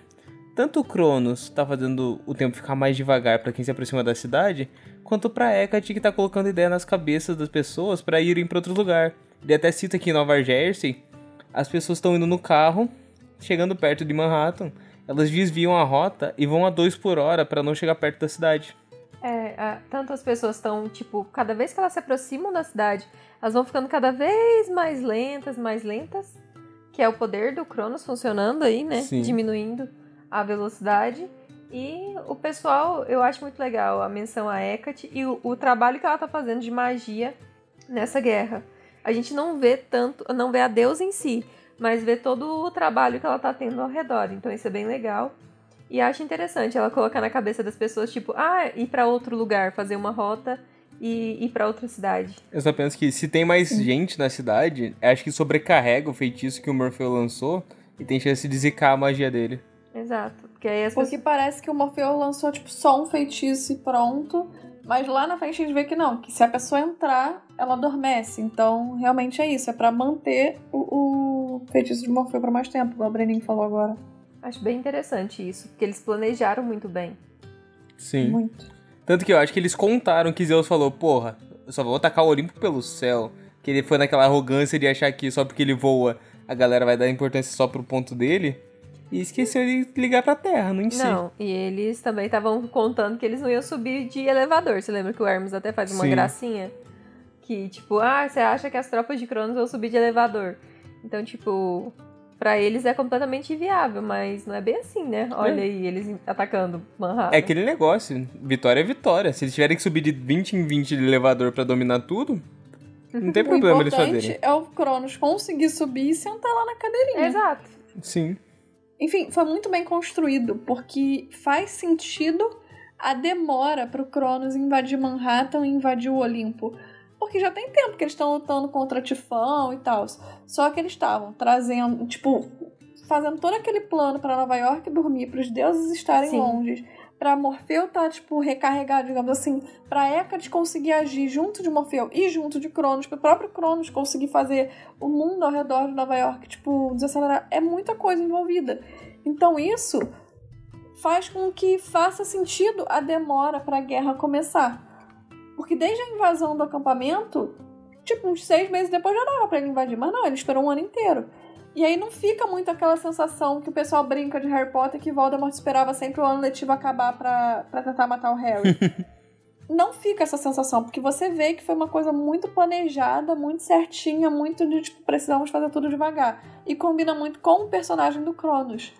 Tanto o Cronos tá fazendo o tempo ficar mais devagar para quem se aproxima da cidade, quanto para Hecate que tá colocando ideia nas cabeças das pessoas para irem para outro lugar. Ele até cita que em Nova Jersey, as pessoas estão indo no carro, chegando perto de Manhattan, elas desviam a rota e vão a 2 por hora para não chegar perto da cidade. É, tanto as pessoas estão, tipo, cada vez que elas se aproximam da cidade, elas vão ficando cada vez mais lentas, mais lentas. Que é o poder do Cronos funcionando aí, né? Sim. Diminuindo a velocidade. E o pessoal, eu acho muito legal a menção a Hecate e o, o trabalho que ela tá fazendo de magia nessa guerra. A gente não vê tanto, não vê a deusa em si, mas vê todo o trabalho que ela tá tendo ao redor. Então isso é bem legal. E acho interessante ela colocar na cabeça das pessoas, tipo, ah, ir pra outro lugar, fazer uma rota e ir pra outra cidade. Eu só penso que se tem mais gente na cidade, acho que sobrecarrega o feitiço que o Morfeu lançou e tem chance de zicar a magia dele. Exato. Porque aí as Porque parece que o Morfeu lançou, tipo, só um feitiço e pronto. Mas lá na frente a gente vê que não, que se a pessoa entrar, ela adormece. Então, realmente é isso. É pra manter o, o feitiço de Morfeu pra mais tempo, igual a Breninho falou agora. Acho bem interessante isso, porque eles planejaram muito bem. Sim. Muito. Tanto que eu acho que eles contaram que Zeus falou, porra, eu só vou atacar o Olimpo pelo céu. Que ele foi naquela arrogância de achar que só porque ele voa a galera vai dar importância só pro ponto dele. E esqueceu de ligar pra terra, não em si. Não, e eles também estavam contando que eles não iam subir de elevador. Você lembra que o Hermes até faz uma Sim. gracinha? Que, tipo, ah, você acha que as tropas de Cronos vão subir de elevador. Então, tipo, pra eles é completamente inviável, mas não é bem assim, né? Olha aí, eles atacando Manhattan. É aquele negócio, vitória é vitória. Se eles tiverem que subir de 20 em 20 de elevador pra dominar tudo, não tem [LAUGHS] o problema eles importante fazerem. é o Cronos conseguir subir e sentar lá na cadeirinha. Exato. Sim. Enfim, foi muito bem construído, porque faz sentido a demora pro Cronos invadir Manhattan e invadir o Olimpo. Porque já tem tempo que eles estão lutando contra Tifão e tal. Só que eles estavam trazendo, tipo, fazendo todo aquele plano pra Nova York dormir, pros deuses estarem Sim. longe, pra Morfeu tá, tipo, recarregado, digamos assim, pra Hecate conseguir agir junto de Morfeu e junto de Cronos, pro próprio Cronos conseguir fazer o mundo ao redor de Nova York, tipo, desacelerar. É muita coisa envolvida. Então isso faz com que faça sentido a demora pra guerra começar. Porque desde a invasão do acampamento, tipo, uns seis meses depois já dava pra ele invadir. Mas não, ele esperou um ano inteiro. E aí não fica muito aquela sensação que o pessoal brinca de Harry Potter que Voldemort esperava sempre o ano letivo acabar pra, pra tentar matar o Harry. [LAUGHS] não fica essa sensação, porque você vê que foi uma coisa muito planejada, muito certinha, muito de, tipo, precisamos fazer tudo devagar. E combina muito com o personagem do Cronos.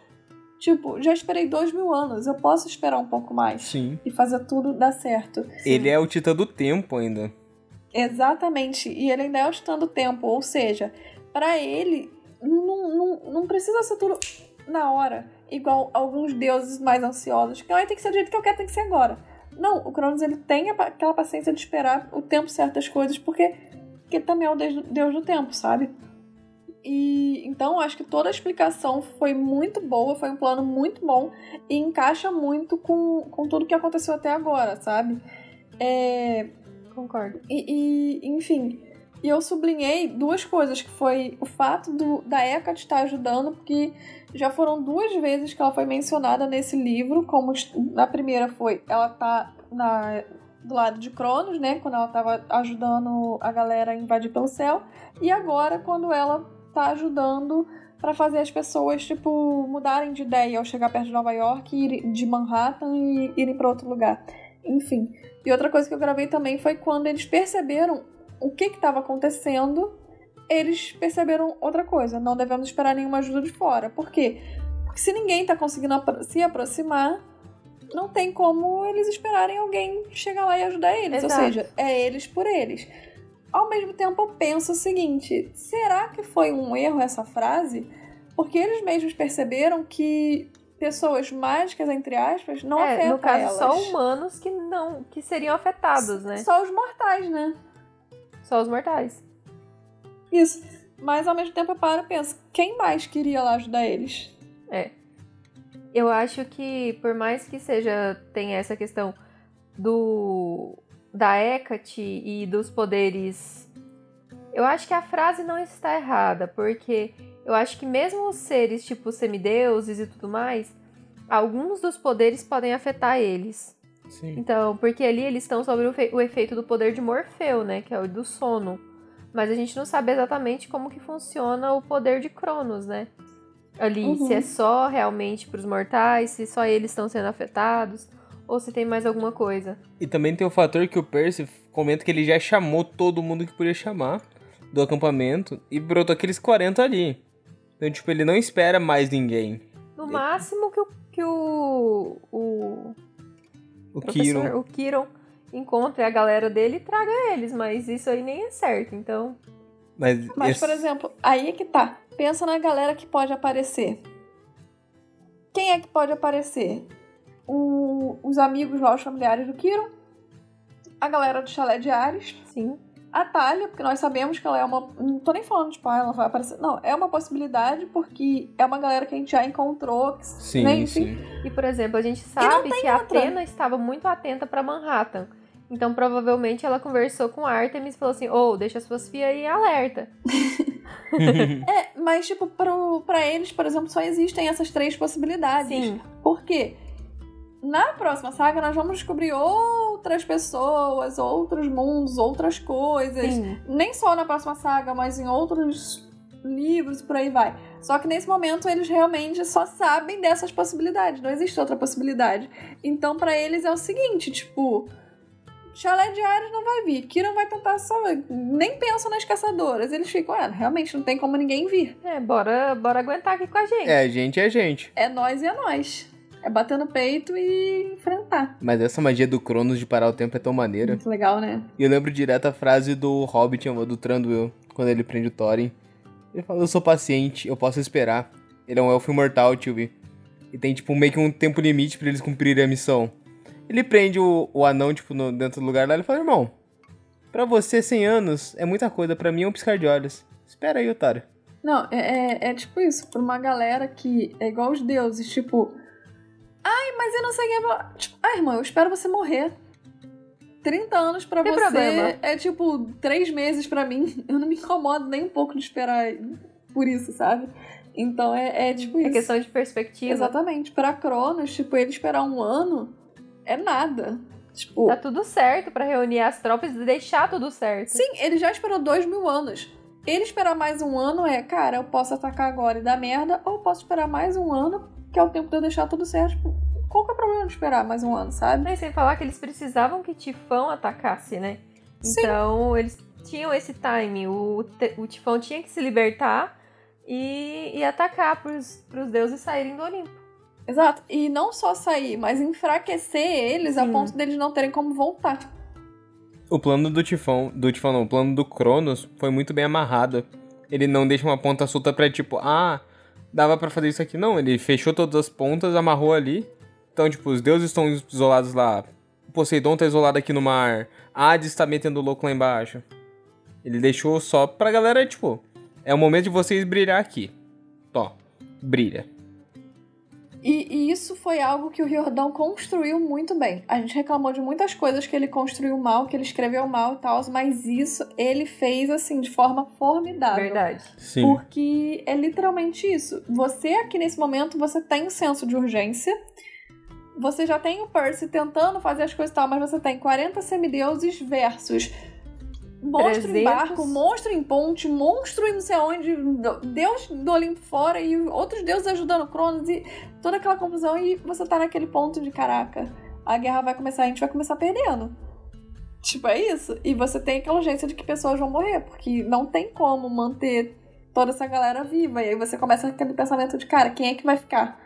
Tipo, já esperei dois mil anos, eu posso esperar um pouco mais. Sim. E fazer tudo dar certo. Ele é o titã do tempo ainda. Exatamente. E ele ainda é o titã do tempo. Ou seja, pra ele, não, não, não precisa ser tudo na hora. Igual alguns deuses mais ansiosos. Que "Ai, tem que ser do jeito que eu quero, tem que ser agora. Não, o Cronos ele tem aquela paciência de esperar o tempo certo das coisas, porque, porque ele também é o deus do tempo, sabe? E então acho que toda a explicação foi muito boa, foi um plano muito bom e encaixa muito com, com tudo que aconteceu até agora, sabe? É, Concordo. e, e, enfim, e eu sublinhei duas coisas, que foi o fato do, da Hecate estar ajudando, porque já foram duas vezes que ela foi mencionada nesse livro, como na primeira foi, ela tá na, do lado de Cronos, né, quando ela tava ajudando a galera a invadir pelo céu, e agora quando ela tá ajudando para fazer as pessoas, tipo, mudarem de ideia ao chegar perto de Nova York, ir, de Manhattan e irem para outro lugar. Enfim. E outra coisa que eu gravei também foi quando eles perceberam o que estava acontecendo, eles perceberam outra coisa. Não devemos esperar nenhuma ajuda de fora. Por quê? Porque se ninguém está conseguindo se aproximar, não tem como eles esperarem alguém chegar lá e ajudar eles. Exato. Ou seja, é eles por eles. Ao mesmo tempo, eu penso o seguinte: será que foi um erro essa frase? Porque eles mesmos perceberam que pessoas mágicas, entre aspas, não é, afetam no caso, elas. só humanos que não. que seriam afetados, né? Só os mortais, né? Só os mortais. Isso. Mas ao mesmo tempo eu paro e penso, quem mais queria lá ajudar eles? Eu acho que, por mais que seja, tenha essa questão do da Hecate e dos poderes, eu acho que a frase não está errada, porque eu acho que mesmo os seres tipo semideuses e tudo mais, alguns dos poderes podem afetar eles. Sim. Então, porque ali eles estão sobre o, o efeito do poder de Morfeu, né, que é o do sono. Mas a gente não sabe exatamente como que funciona o poder de Cronos, né? Ali, Uhum. se é só realmente para os mortais, se só eles estão sendo afetados, ou se tem mais alguma coisa. E também tem o fator que o Percy comenta que ele já chamou todo mundo que podia chamar do acampamento e brotou aqueles 40 ali. Então, tipo, ele não espera mais ninguém. No máximo que o, que o, o O Kiron. o Kiron encontre a galera dele e traga eles, mas isso aí nem é certo, então... Mas, Mas, esse- por exemplo, aí é que tá. Pensa na galera que pode aparecer. Quem é que pode aparecer? O- os amigos lá, os familiares do Kiron. a galera do Chalé de Ares, Sim. a Talha, porque nós sabemos que ela é uma. Não tô nem falando, tipo, ah, ela vai aparecer. Não, é uma possibilidade, porque é uma galera que a gente já encontrou. que- Sim, né, enfim. sim. E, por exemplo, a gente sabe que a outra. Atena estava muito atenta pra Manhattan. Então, provavelmente, ela conversou com a Artemis e falou assim: Ô, deixa suas filhas aí alerta. [LAUGHS] É, mas, tipo, pro, pra eles, por exemplo, só existem essas três possibilidades. Sim. Por quê? Na próxima saga, nós vamos descobrir outras pessoas, outros mundos, outras coisas. Sim. Nem só na próxima saga, mas em outros livros e por aí vai. Só que nesse momento eles realmente só sabem dessas possibilidades, não existe outra possibilidade. Então pra eles é o seguinte, tipo, Chalé de Ares não vai vir, Kiran vai tentar só, nem pensam nas caçadoras. Eles ficam, é, realmente não tem como ninguém vir. É, bora, bora aguentar aqui com a gente. É, gente é gente. É nós e é nós. É bater no peito e enfrentar. Mas essa magia do Cronos de parar o tempo é tão maneira. Muito legal, né? E eu lembro direto a frase do Hobbit, do Tranduil, quando ele prende o Thorin. Ele fala, eu sou paciente, eu posso esperar. Ele é um elfo imortal, tio Vi. E tem, tipo, meio que um tempo limite pra eles cumprirem a missão. Ele prende o, o anão, tipo, no- dentro do lugar lá, ele fala, irmão, pra você 100 anos é muita coisa, pra mim é um piscar de olhos. Espera aí, otário. Não, é, é, é tipo isso, pra uma galera que é igual os deuses, tipo. Ai, mas eu não sei o que. Tipo, ah, irmão, eu espero você morrer. 30 anos pra Tem você problema. é tipo 3 meses pra mim. [LAUGHS] Eu não me incomodo nem um pouco de esperar por isso, sabe? Então é, é tipo É isso. questão de perspectiva. Exatamente. Pra Cronos, tipo, ele esperar um ano é nada. Tipo, Tá tudo certo pra reunir as tropas e deixar tudo certo. Sim, ele já esperou dois mil anos. Ele esperar mais um ano é, cara, eu posso atacar agora e dar merda, ou eu posso esperar mais um ano, que é o tempo de eu deixar tudo certo. Tipo, qual que é o problema de esperar mais um ano, sabe? E sem falar que eles precisavam que Tifão atacasse, né? Sim. Então, eles tinham esse time. O, o Tifão tinha que se libertar e, e atacar pros, pros deuses saírem do Olimpo. Exato. E não só sair, mas enfraquecer eles a Sim. ponto deles não terem como voltar. O plano do Tifão, do Tifão não, o plano do Cronos foi muito bem amarrado. Ele não deixa uma ponta solta pra tipo, ah, dava pra fazer isso aqui. Não, ele fechou todas as pontas, amarrou ali. Então, tipo, os deuses estão isolados lá. O Poseidon tá isolado aqui no mar. Hades tá metendo louco lá embaixo. Ele deixou só pra galera, tipo, é o momento de vocês brilhar aqui. Tó, brilha. E, e isso foi algo que o Riordão construiu muito bem. A gente reclamou de muitas coisas que ele construiu mal, que ele escreveu mal e tal, mas isso ele fez assim de forma formidável. Verdade. Sim. Porque é literalmente isso. Você aqui nesse momento, você tem um senso de urgência. Você já tem o Percy tentando fazer as coisas e tal, mas você tem 40 semideuses versus monstro em 300. barco, monstro em ponte, monstro em não sei onde, deus do Olimpo fora e outros deuses ajudando Cronos e toda aquela confusão e você tá naquele ponto de caraca, a guerra vai começar, a gente vai começar perdendo. Tipo, é isso. E você tem aquela urgência de que pessoas vão morrer, porque não tem como manter toda essa galera viva. E aí você começa aquele pensamento de, cara, quem é que vai ficar?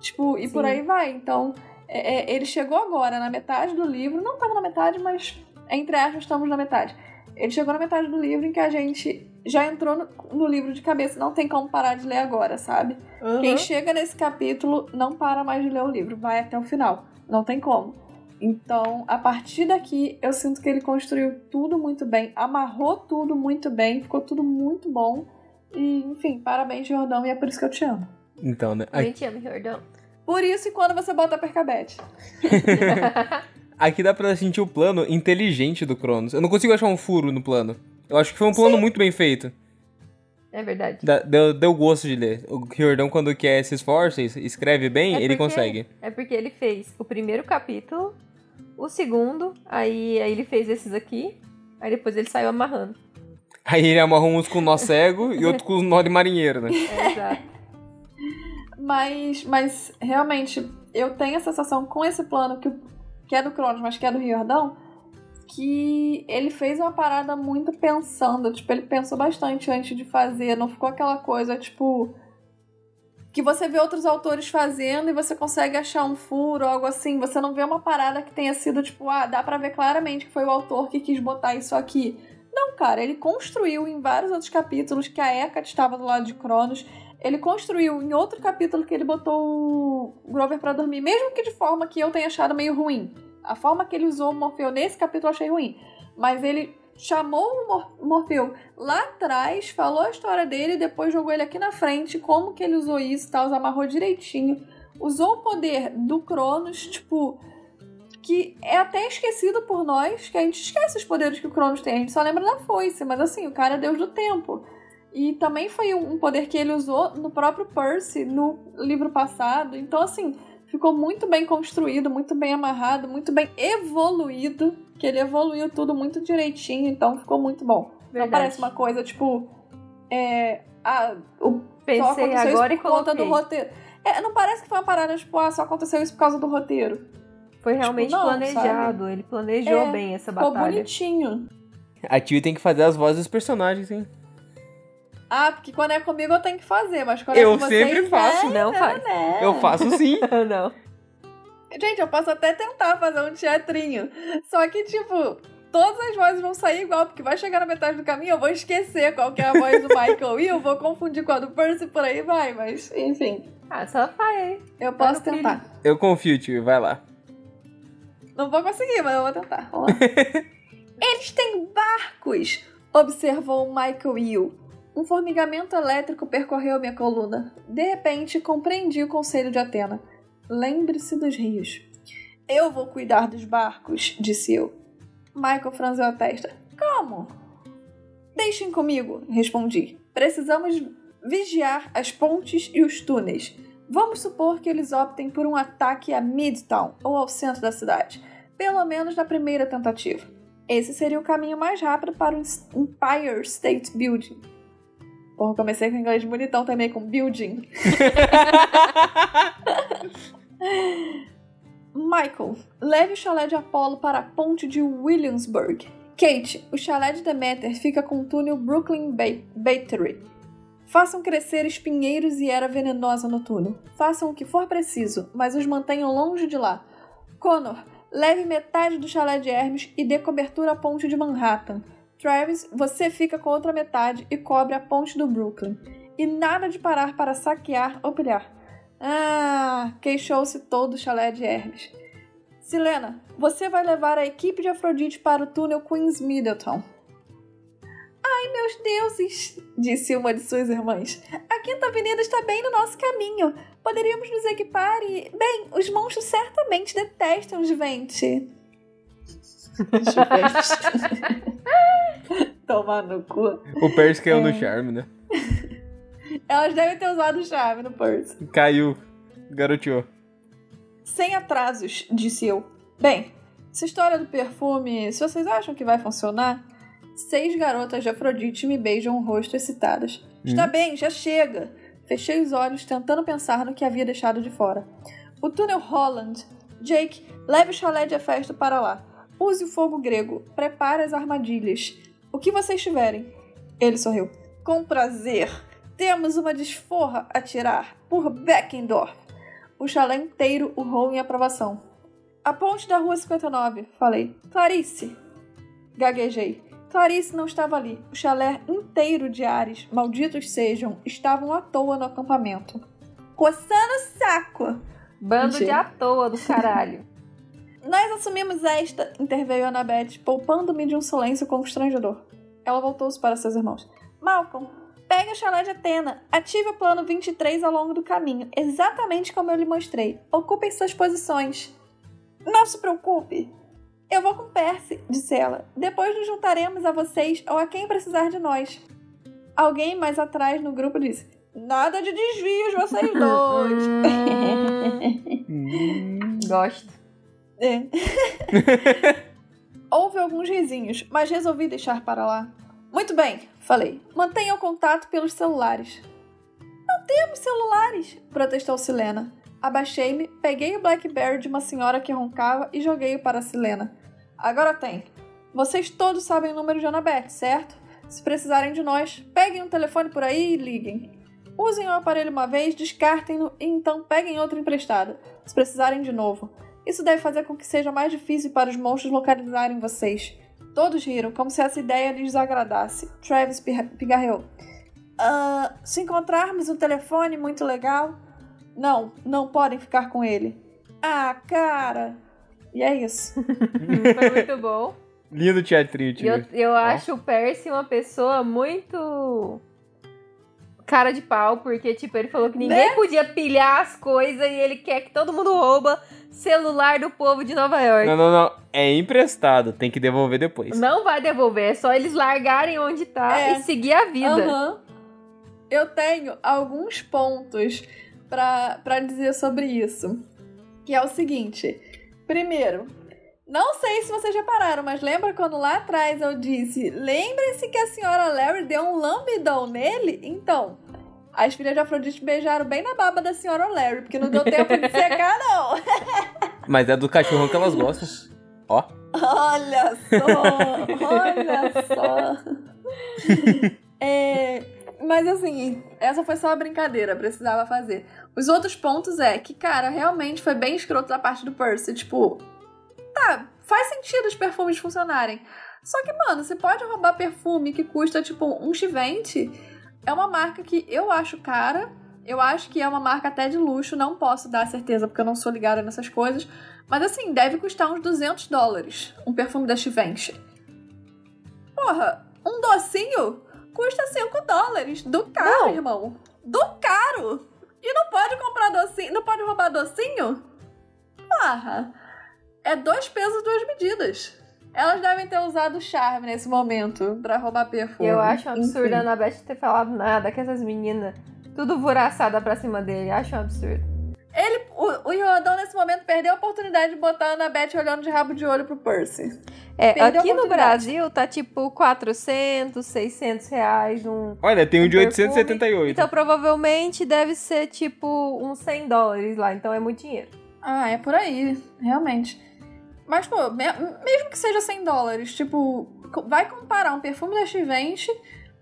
Tipo, e por Sim. aí vai. Então, é- é, ele chegou agora na metade do livro, não tava na metade, mas entre aspas estamos na metade. Ele chegou na metade do livro em que a gente já entrou no, no livro de cabeça, não tem como parar de ler agora, sabe? Quem chega nesse capítulo não para mais de ler o livro, vai até o final. Não tem como. Então, a partir daqui, eu sinto que ele construiu tudo muito bem, amarrou tudo muito bem, ficou tudo muito bom. E, enfim, parabéns, Jordão, e é por isso que eu te amo. Então, né? A gente ama Jordão. Por isso, e quando você bota a Percabete? [LAUGHS] Aqui dá pra sentir o plano inteligente do Cronos. Eu não consigo achar um furo no plano. Eu acho que foi um plano muito bem feito. É verdade. Dá- Deu, deu gosto de ler. O Riordão, quando quer se esforça e escreve bem, É ele porque- consegue. É porque ele fez o primeiro capítulo, o segundo, aí, aí ele fez esses aqui, aí depois ele saiu amarrando. Aí ele amarrou uns com nó cego e outro com nó de marinheiro, né? [LAUGHS] É, exato. Mas, mas realmente, eu tenho a sensação com esse plano que, que é do Cronos, mas que é do Riordão, que ele fez uma parada muito pensando. Tipo, ele pensou bastante antes de fazer. Não ficou aquela coisa, tipo. Que você vê outros autores fazendo e você consegue achar um furo algo assim. Você não vê uma parada que tenha sido, tipo, ah, dá pra ver claramente que foi o autor que quis botar isso aqui. Não, cara, ele construiu em vários outros capítulos que a Hecate estava do lado de Cronos. Ele construiu em outro capítulo que ele botou o Grover pra dormir, mesmo que de forma que eu tenha achado meio ruim. A forma que ele usou o Morfeu nesse capítulo eu achei ruim. Mas ele chamou o Mor Morfeu lá atrás, falou a história dele, depois jogou ele aqui na frente, como que ele usou isso e tal, amarrou direitinho. Usou o poder do Cronos, tipo, que é até esquecido por nós, que a gente esquece os poderes que o Cronos tem, a gente só lembra da foice, mas assim, o cara é deus do tempo. E também foi um poder que ele usou no próprio Percy, no livro passado. Então, assim, ficou muito bem construído, muito bem amarrado, muito bem evoluído. Que ele evoluiu tudo muito direitinho, então ficou muito bom. Verdade. Não parece uma coisa tipo. É, a, o, Pensei agora por conta do roteiro. É, não parece que foi uma parada, tipo, ah, só aconteceu isso por causa do roteiro. Foi tipo, realmente tipo, não, planejado. Sabe? Ele planejou é, bem essa batalha. Ficou bonitinho. A Tio tem que fazer as vozes dos personagens, hein? Ah, porque quando é comigo eu tenho que fazer, mas quando é eu é com vocês... Eu sempre faço. É, não faz. Né? Eu faço sim. [LAUGHS] não. Gente, eu posso até tentar fazer um teatrinho. Só que, tipo, todas as vozes vão sair igual, porque vai chegar na metade do caminho, eu vou esquecer qual que é a voz do Michael e eu vou confundir com a do Percy por aí vai, mas enfim. Ah, só faz. Eu posso tentar. Eu confio, tio, vai lá. Não vou conseguir, mas eu vou tentar. Vamos lá. [LAUGHS] Eles têm barcos, observou Michael Will. Um formigamento elétrico percorreu minha coluna. De repente, compreendi o conselho de Atena. Lembre-se dos rios. Eu vou cuidar dos barcos, disse eu. Michael franziu a testa. Como? Deixem comigo, respondi. Precisamos vigiar as pontes e os túneis. Vamos supor que eles optem por um ataque a Midtown ou ao centro da cidade, pelo menos na primeira tentativa. Esse seria o caminho mais rápido para o Empire State Building. Porra, comecei com inglês bonitão também, com building. [LAUGHS] Michael, leve o chalé de Apollo para a ponte de Williamsburg. Kate, o chalé de Demeter fica com o túnel Brooklyn Battery. Façam crescer espinheiros e era venenosa no túnel. Façam o que for preciso, mas os mantenham longe de lá. Connor, leve metade do chalé de Hermes e dê cobertura à ponte de Manhattan. Travis, você fica com outra metade e cobre a ponte do Brooklyn. E nada de parar para saquear ou pilhar. Ah, queixou-se todo o chalé de Hermes. Silena, você vai levar a equipe de Afrodite para o túnel Queens Middleton. Ai, meus deuses, disse uma de suas irmãs. A Quinta Avenida está bem no nosso caminho. Poderíamos nos equipar e. Bem, os monstros certamente detestam os Vente. [LAUGHS] Tomar no cu. O Percy caiu é. no charme, né? [LAUGHS] Elas devem ter usado o charme no Percy. Caiu. Garoteou. Sem atrasos, disse eu. Bem, essa história do perfume, se vocês acham que vai funcionar, seis garotas de Afrodite me beijam o rosto excitadas. Hum. Está bem, já chega. Fechei os olhos, tentando pensar no que havia deixado de fora. O túnel Holland. Jake, leve o chalé de Hefesto para lá. Use o fogo grego. Prepare as armadilhas. O que vocês tiverem. Ele sorriu. Com prazer. Temos uma desforra a tirar por Beckendorf. O chalé inteiro urrou em aprovação. A ponte da rua 59, falei. Clarice. Gaguejei. Clarice não estava ali. O chalé inteiro de Ares, malditos sejam, estavam à toa no acampamento. Coçando o saco. Bando Mentira. de à toa do caralho. [LAUGHS] Nós assumimos esta, interveio Annabeth, poupando-me de um silêncio constrangedor. Ela voltou-se para seus irmãos. Malcolm, pegue o chalé de Atena. Ative o plano 23 ao longo do caminho, exatamente como eu lhe mostrei. Ocupem suas posições. Não se preocupe. Eu vou com Percy, disse ela. Depois nos juntaremos a vocês ou a quem precisar de nós. Alguém mais atrás no grupo disse: Nada de desvios, vocês dois. [LAUGHS] Gosto. É. [LAUGHS] Houve alguns risinhos, mas resolvi deixar para lá. Muito bem, falei. Mantenha o contato pelos celulares. Não temos celulares, protestou Silena. Abaixei-me, peguei o Blackberry de uma senhora que roncava e joguei-o para Silena. Agora tem. Vocês todos sabem o número de Annabeth, certo? Se precisarem de nós, peguem um telefone por aí e liguem. Usem o aparelho uma vez, descartem-no e então peguem outro emprestado, se precisarem de novo. Isso deve fazer com que seja mais difícil para os monstros localizarem vocês. Todos riram, como se essa ideia lhes desagradasse. Travis pigarreou. Uh, se encontrarmos um telefone muito legal. Não, não podem ficar com ele. Ah, cara! E é isso. [LAUGHS] Foi muito bom. Lindo teatrinho, tio. eu, eu acho o Percy uma pessoa muito cara de pau, porque, tipo, ele falou que ninguém podia pilhar as coisas e ele quer que todo mundo rouba celular do povo de Nova York. Não, não, não. É emprestado, tem que devolver depois. Não vai devolver, é só eles largarem onde tá É. e seguir a vida. Aham. Eu tenho alguns pontos pra dizer sobre isso. Que é o seguinte. Primeiro, não sei se vocês repararam, mas lembra quando lá atrás eu disse: lembre-se que a senhora Larry deu um lambidão nele? Então, as filhas de Afrodite beijaram bem na baba da senhora Larry, porque não deu tempo de secar, [LAUGHS] não. Mas é do cachorrão que elas gostam. Ó. Olha só! Olha só! É, mas assim, essa foi só uma brincadeira, precisava fazer. Os outros pontos é que, cara, realmente foi bem escroto da parte do Percy. Tipo, tá, faz sentido os perfumes funcionarem. Só que, mano, você pode roubar perfume que custa, tipo, um chivente. É uma marca que eu acho cara. Eu acho que é uma marca até de luxo. Não posso dar certeza porque eu não sou ligada nessas coisas. Mas assim, deve custar uns 200 dólares um perfume da Givenchy. Porra, um docinho custa 5 dólares. Do caro, Não. irmão. Do caro. E não pode comprar docinho, não pode roubar docinho? Porra. É dois pesos, duas medidas. Elas devem ter usado charme nesse momento pra roubar perfume. Eu acho um absurdo a Anabeth ter falado nada com essas meninas. Tudo voraçada pra cima dele. Acho um absurdo. Ele, o, o Yoadão, nesse momento, perdeu a oportunidade de botar a Annabeth olhando de rabo de olho pro Percy. É, Perdeu aqui no. Brasil tá tipo 400, 600 reais um. Olha, tem um de um perfume. 878. Então provavelmente deve ser tipo uns 100 dólares lá. Então é muito dinheiro. Ah, é por aí, realmente. Mas, pô, me- mesmo que seja 100 dólares, tipo, vai comparar um perfume da Givenchy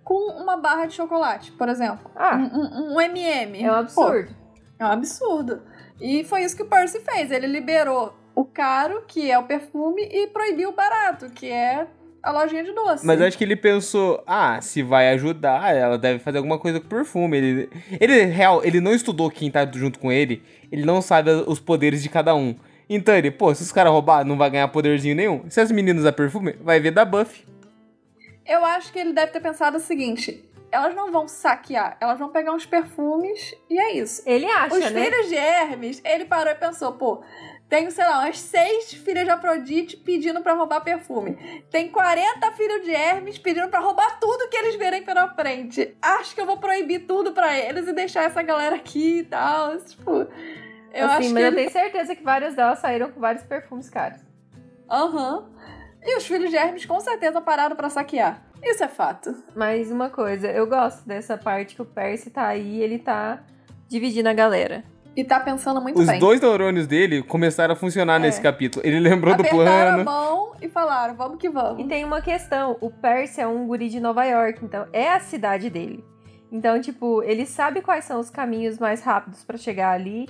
com uma barra de chocolate, por exemplo. Ah, Um, um, um M&M. é um absurdo. Pô, é um absurdo. E foi isso que o Percy fez. Ele liberou o caro, que é o perfume, e proibiu o barato, que é a lojinha de doce. Mas eu acho que ele pensou, ah, se vai ajudar, ela deve fazer alguma coisa com perfume. Ele, ele, real, ele não estudou quem tá junto com ele, ele não sabe os poderes de cada um. Então ele, pô, se os caras roubar, não vai ganhar poderzinho nenhum. Se as meninas da perfume, vai ver da Buffy. Eu acho que ele deve ter pensado o seguinte: elas não vão saquear, elas vão pegar uns perfumes e é isso. Ele acha, Os né? filhos de Hermes, ele parou e pensou, pô, tenho, sei lá, umas seis filhas de Afrodite pedindo pra roubar perfume. Tem 40 filhos de Hermes pedindo pra roubar tudo que eles verem pela frente. Acho que eu vou proibir tudo pra eles e deixar essa galera aqui e tal. Tipo, eu assim, acho mas que eu tenho certeza que várias delas saíram com vários perfumes caros. Aham. E os filhos de Hermes com certeza pararam pra saquear. Isso é fato. Mas uma coisa, eu gosto dessa parte que o Percy tá aí, ele tá dividindo a galera. E tá pensando muito Os bem. dois neurônios dele começaram a funcionar É. nesse capítulo. Ele lembrou do Apertaram plano. a mão e falaram, vamos que E vamos. tem uma questão, o Percy é um guri de Nova York, então é a cidade dele. Então, tipo, ele sabe quais são os caminhos mais rápidos pra chegar ali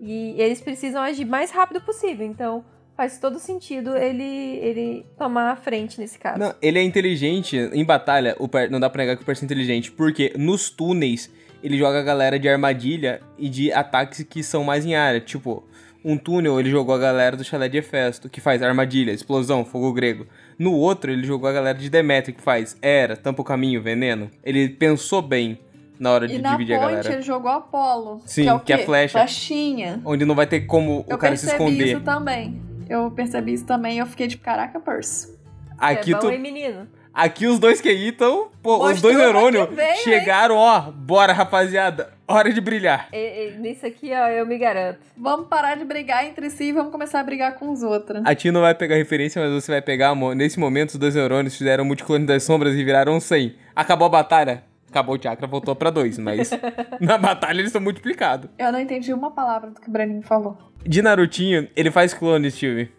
e eles precisam agir mais rápido possível. Então, faz todo sentido ele ele tomar a frente nesse caso. Não, ele é inteligente em batalha. O Per- não dá pra negar que o Percy é inteligente, porque nos túneis ele joga a galera de armadilha e de ataques que são mais em área. Tipo, um túnel ele jogou a galera do chalé de Hefesto, que faz armadilha, explosão, fogo grego. No outro ele jogou a galera de Demétrio, que faz era, tampa o caminho, veneno. Ele pensou bem na hora de E na dividir a ponte galera. ele jogou Apolo. Sim, que é, o que é flecha. Flechinha. Onde não vai ter como Eu o cara se percebi esconder. isso também. Eu percebi isso também e eu fiquei tipo, caraca, Percy. Aqui, é bom, tu, hein, menino? aqui os dois QI estão. Pô, os Mostrou dois pra neurônios veio, hein? chegaram, ó. Bora, rapaziada. Hora de brilhar. E- e- nisso aqui, ó, eu me garanto. Vamos parar de brigar entre si e vamos começar a brigar com os outros. A Tia não vai pegar referência, mas você vai pegar, amor. Nesse momento, os dois neurônios fizeram multiclone das sombras e viraram 100. Acabou a batalha? Acabou o chakra, voltou pra 2, mas [LAUGHS] na batalha eles estão multiplicados. Eu não entendi uma palavra do que o Breninho falou. De Narutinho, ele faz clone, Steve.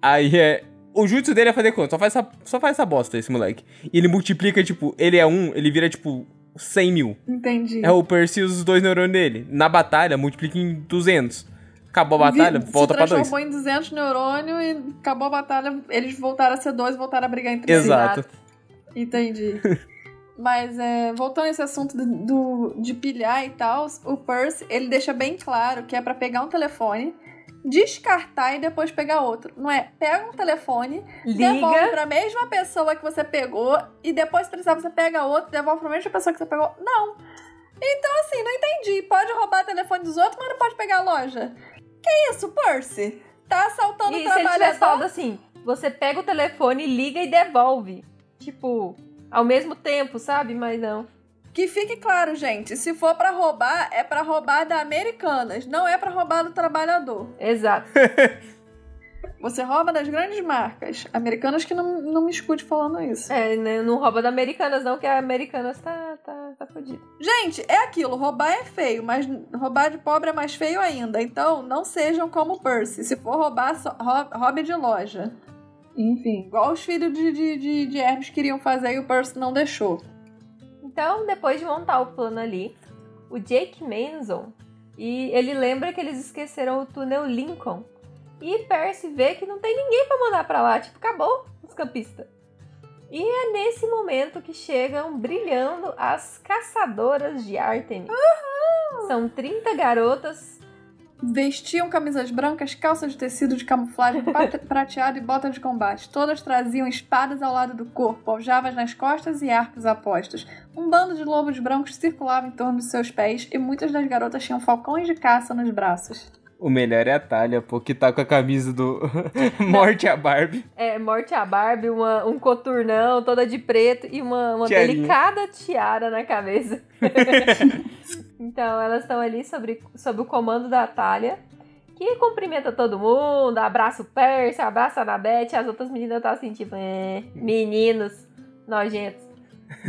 Aí é. O jutsu dele é fazer clone, só faz essa, só faz essa bosta, esse moleque. E ele multiplica, tipo, ele é um, ele vira, tipo, 100 mil. Entendi. É o Percy os dois neurônios dele. Na batalha, multiplica em 200. Acabou a batalha, Vi- volta pra Se 2. transformou em 200 neurônios e acabou a batalha. Eles voltaram a ser dois e voltaram a brigar entre si. Exato. Entendi. [LAUGHS] Mas é, voltando a esse assunto do, do- de pilhar e tal, o Percy, ele deixa bem claro que é pra pegar um telefone, descartar e depois pegar outro. Não é? Pega um telefone, Liga. devolve pra mesma pessoa que você pegou e depois, se precisar, você pega outro, devolve pra mesma pessoa que você pegou. Não. Então, assim, não entendi. Pode roubar o telefone dos outros, mas não pode pegar a loja. Que isso, Percy? Tá assaltando o E se ele tivesse trabalhador? falado assim, você pega o telefone, liga e devolve. Tipo, ao mesmo tempo, sabe? Mas não. Que fique claro, gente. Se for pra roubar, é pra roubar da Americanas. Não é pra roubar do trabalhador. Exato. [LAUGHS] Você rouba das grandes marcas. Americanas que não, não me escute falando isso. É, né, não rouba da Americanas, não, que a Americanas tá, tá, tá fodida. Gente, é aquilo. Roubar é feio, mas roubar de pobre é mais feio ainda. Então, não sejam como Percy. Se for roubar, rou- roube de loja. Enfim, igual os filhos de, de, de, de Hermes queriam fazer e o Percy não deixou. Então, depois de montar o plano ali, o Jake Manson, e ele lembra que eles esqueceram o túnel Lincoln. E Percy vê que não tem ninguém pra mandar pra lá, tipo, acabou os campistas. E é nesse momento que chegam brilhando as caçadoras de Artemis. São 30 garotas Vestiam camisas brancas, calças de tecido de camuflagem [LAUGHS] prateado e botas de combate. Todas traziam espadas ao lado do corpo, aljavas nas costas e arcos apostos. Um bando de lobos brancos circulava em torno de seus pés e muitas das garotas tinham falcões de caça nos braços. O melhor é a Talha, pô, que tá com a camisa do [LAUGHS] Morte a Barbie. é, morte a Barbie, uma, um coturnão toda de preto e uma, uma delicada tiara na cabeça. [LAUGHS] então elas estão ali sobre, sob o comando da Atalha, que cumprimenta todo mundo, abraça o Percy, abraça a Anabete, as outras meninas estão assim, tipo, é, meninos nojentos.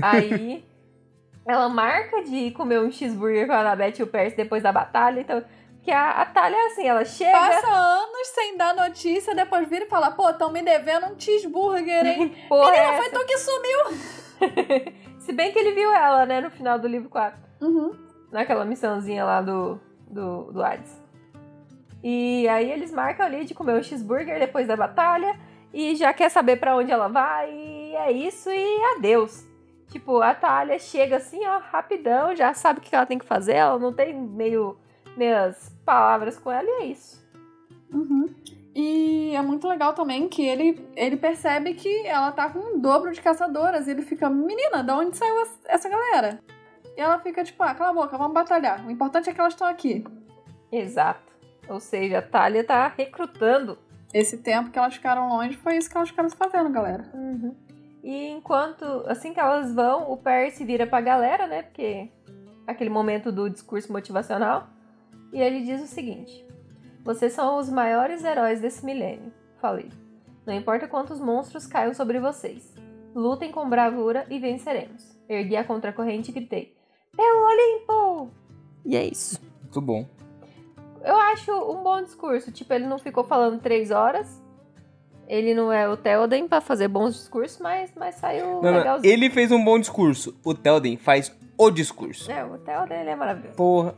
Aí [LAUGHS] ela marca de comer um cheeseburger com a Anabete e o Percy depois da batalha, então. Que a Atalha, assim, ela chega. Passa anos sem dar notícia, depois vira e fala: pô, tão me devendo um cheeseburger, hein? [LAUGHS] Porra, Menina, é foi tu que sumiu! [LAUGHS] Se bem que ele viu ela, né, no final do livro 4. Uhum. Naquela missãozinha lá do, do, do Hades. E aí eles marcam ali de comer o cheeseburger depois da batalha. E já quer saber pra onde ela vai. E é isso e adeus. Tipo, a Talia chega assim, ó, rapidão, já sabe o que ela tem que fazer. Ela não tem meio meias palavras com ela e é isso. Uhum. E é muito legal também que ele, ele percebe que ela tá com um dobro de caçadoras. E ele fica, menina, de onde saiu essa- galera? E ela fica tipo, ah, cala a boca, vamos batalhar. O importante é que elas estão aqui. Exato. Ou seja, a Talia tá recrutando Esse tempo que elas ficaram longe foi isso que elas ficaram fazendo, galera. E enquanto, assim que elas vão, o Percy vira pra galera, né? Porque aquele momento do discurso motivacional. E ele diz o seguinte: Vocês são os maiores heróis desse milênio. Falei. Não importa quantos monstros caiam sobre vocês. Lutem com bravura e venceremos. Ergui a contracorrente e gritei: Pelo Olimpo! E é isso. Muito bom. Eu acho um bom discurso. Tipo, ele não ficou falando três horas. Ele não é o Theoden pra fazer bons discursos, mas, mas saiu Não, não, legalzinho. ele fez um bom discurso. O Telden faz o discurso. É, o Theoden ele é maravilhoso. Porra.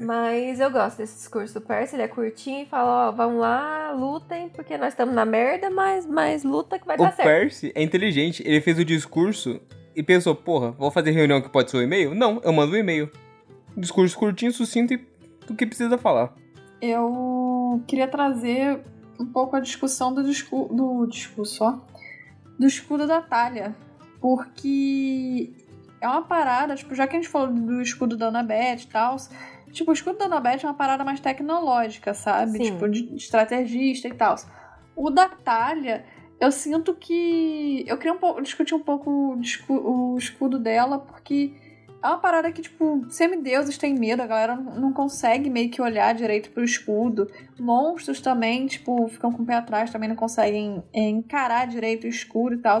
Mas eu gosto desse discurso do Percy, ele é curtinho e fala, ó, vamos lá, lutem, porque nós estamos na merda, mas, mas luta que vai O dar certo. Percy é inteligente. Ele fez o discurso e pensou, porra, vou fazer reunião que pode ser o e-mail? Não, eu mando um e-mail. Discurso curtinho, sucinto e do que precisa falar. Eu queria trazer um pouco a discussão do, discu do discurso, ó, do escudo da Talha. Porque é uma parada, tipo, já que a gente falou do escudo da Annabeth e tal, tipo, o escudo da Annabeth é uma parada mais tecnológica, sabe? Sim. Tipo, de, estrategista e tal. O da Talha, eu sinto que. Eu queria um pouco, discutir um pouco o, escudo dela, porque é uma parada que, tipo, semideuses têm medo, a galera não consegue meio que olhar direito pro escudo. Monstros também, tipo, ficam com o pé atrás, também não conseguem é, encarar direito o escuro e tal.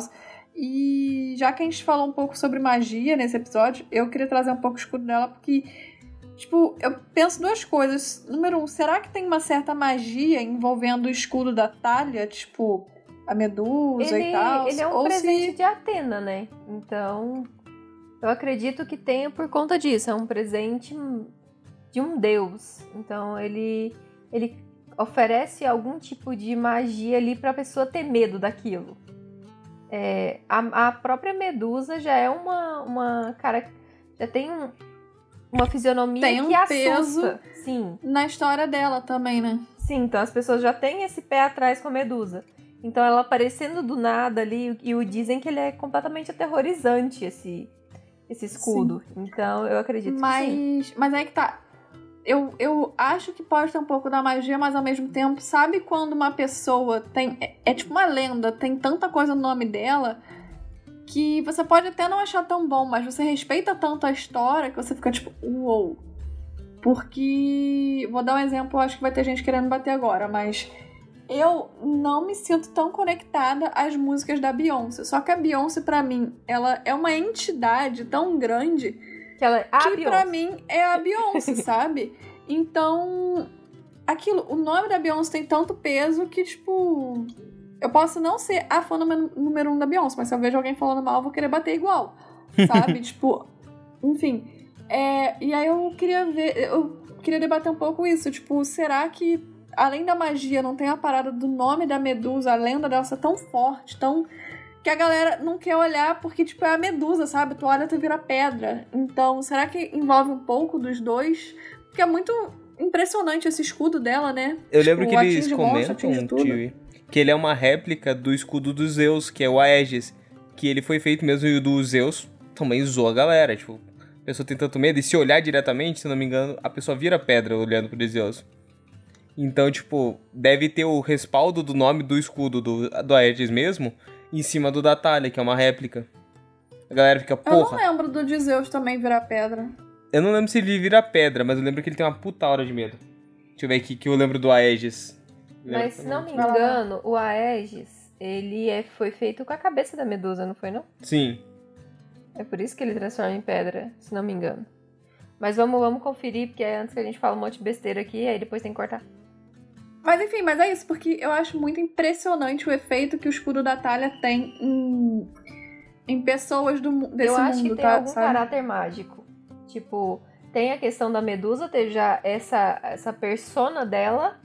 E já que a gente falou um pouco sobre magia nesse episódio, eu queria trazer um pouco o escudo dela, porque, tipo, eu penso duas coisas. Número um, será que tem uma certa magia envolvendo o escudo da Talha? Tipo, a medusa Ele, e tal? ele é um Ou presente se... de Atena, né? Então, eu acredito que tenha por conta disso. É um presente de um deus. Então, ele, ele oferece algum tipo de magia ali pra pessoa ter medo daquilo. É, a, a própria Medusa já é uma, uma cara. Já tem um- uma fisionomia Tem um que peso. assusta. Sim, Na história dela também, né? Sim, então as pessoas já têm esse pé atrás com a Medusa. Então ela aparecendo do nada ali, e o dizem que ele é completamente aterrorizante, esse, esse escudo. Sim. Então eu acredito mas, que sim. Mas aí que tá. Eu, eu acho que pode ter um pouco da magia, mas ao mesmo tempo, sabe quando uma pessoa tem. É, é tipo uma lenda, tem tanta coisa no nome dela que você pode até não achar tão bom, mas você respeita tanto a história que você fica tipo, uou. Porque. Vou dar um exemplo, acho que vai ter gente querendo bater agora, mas eu não me sinto tão conectada às músicas da Beyoncé. Só que a Beyoncé, para mim, ela é uma entidade tão grande que, ela, é que para mim é a Beyoncé, [LAUGHS] sabe? Então, aquilo, o nome da Beyoncé tem tanto peso que, tipo, eu posso não ser a fã número um da Beyoncé, mas se eu vejo alguém falando mal, eu vou querer bater igual, sabe? [LAUGHS] tipo, enfim. É, e aí eu queria ver, eu queria debater um pouco isso, tipo, será que além da magia, não tem a parada do nome da Medusa, a lenda dela ser tão forte, tão. que a galera não quer olhar porque, tipo, é a Medusa, sabe? Tu olha, tu vira pedra. Então, será que envolve um pouco dos dois? Porque é muito impressionante esse escudo dela, né? Eu tipo, lembro que eles comentam, Tio, que ele é uma réplica do escudo dos Zeus, que é o Aegis. Que ele foi feito mesmo e o do Zeus também zoou a galera. Tipo, a pessoa tem tanto medo. E se olhar diretamente, se não me engano, a pessoa vira pedra olhando pro Zeus. Então, tipo, deve ter o respaldo do nome do escudo do, do Aedes mesmo em cima do da Thalia, que é uma réplica. A galera fica, porra. Eu não lembro do de Zeus também virar pedra. Eu não lembro se ele vira pedra, mas eu lembro que ele tem uma puta hora de medo. Deixa eu ver aqui que eu lembro do Aegis. Mas se não me engano, o Aegis, ele é, foi feito com a cabeça da Medusa, não foi não? Sim. É por isso que ele transforma em pedra, se não me engano. Mas vamos, vamos conferir, porque é antes que a gente fala um monte de besteira aqui, aí depois tem que cortar. Mas enfim, mas é isso, porque eu acho muito impressionante o efeito que o escudo da Talha tem em, em pessoas do, desse eu mundo, acho que tem tá, algum sabe? caráter mágico. Tipo, tem a questão da Medusa ter já essa, essa persona dela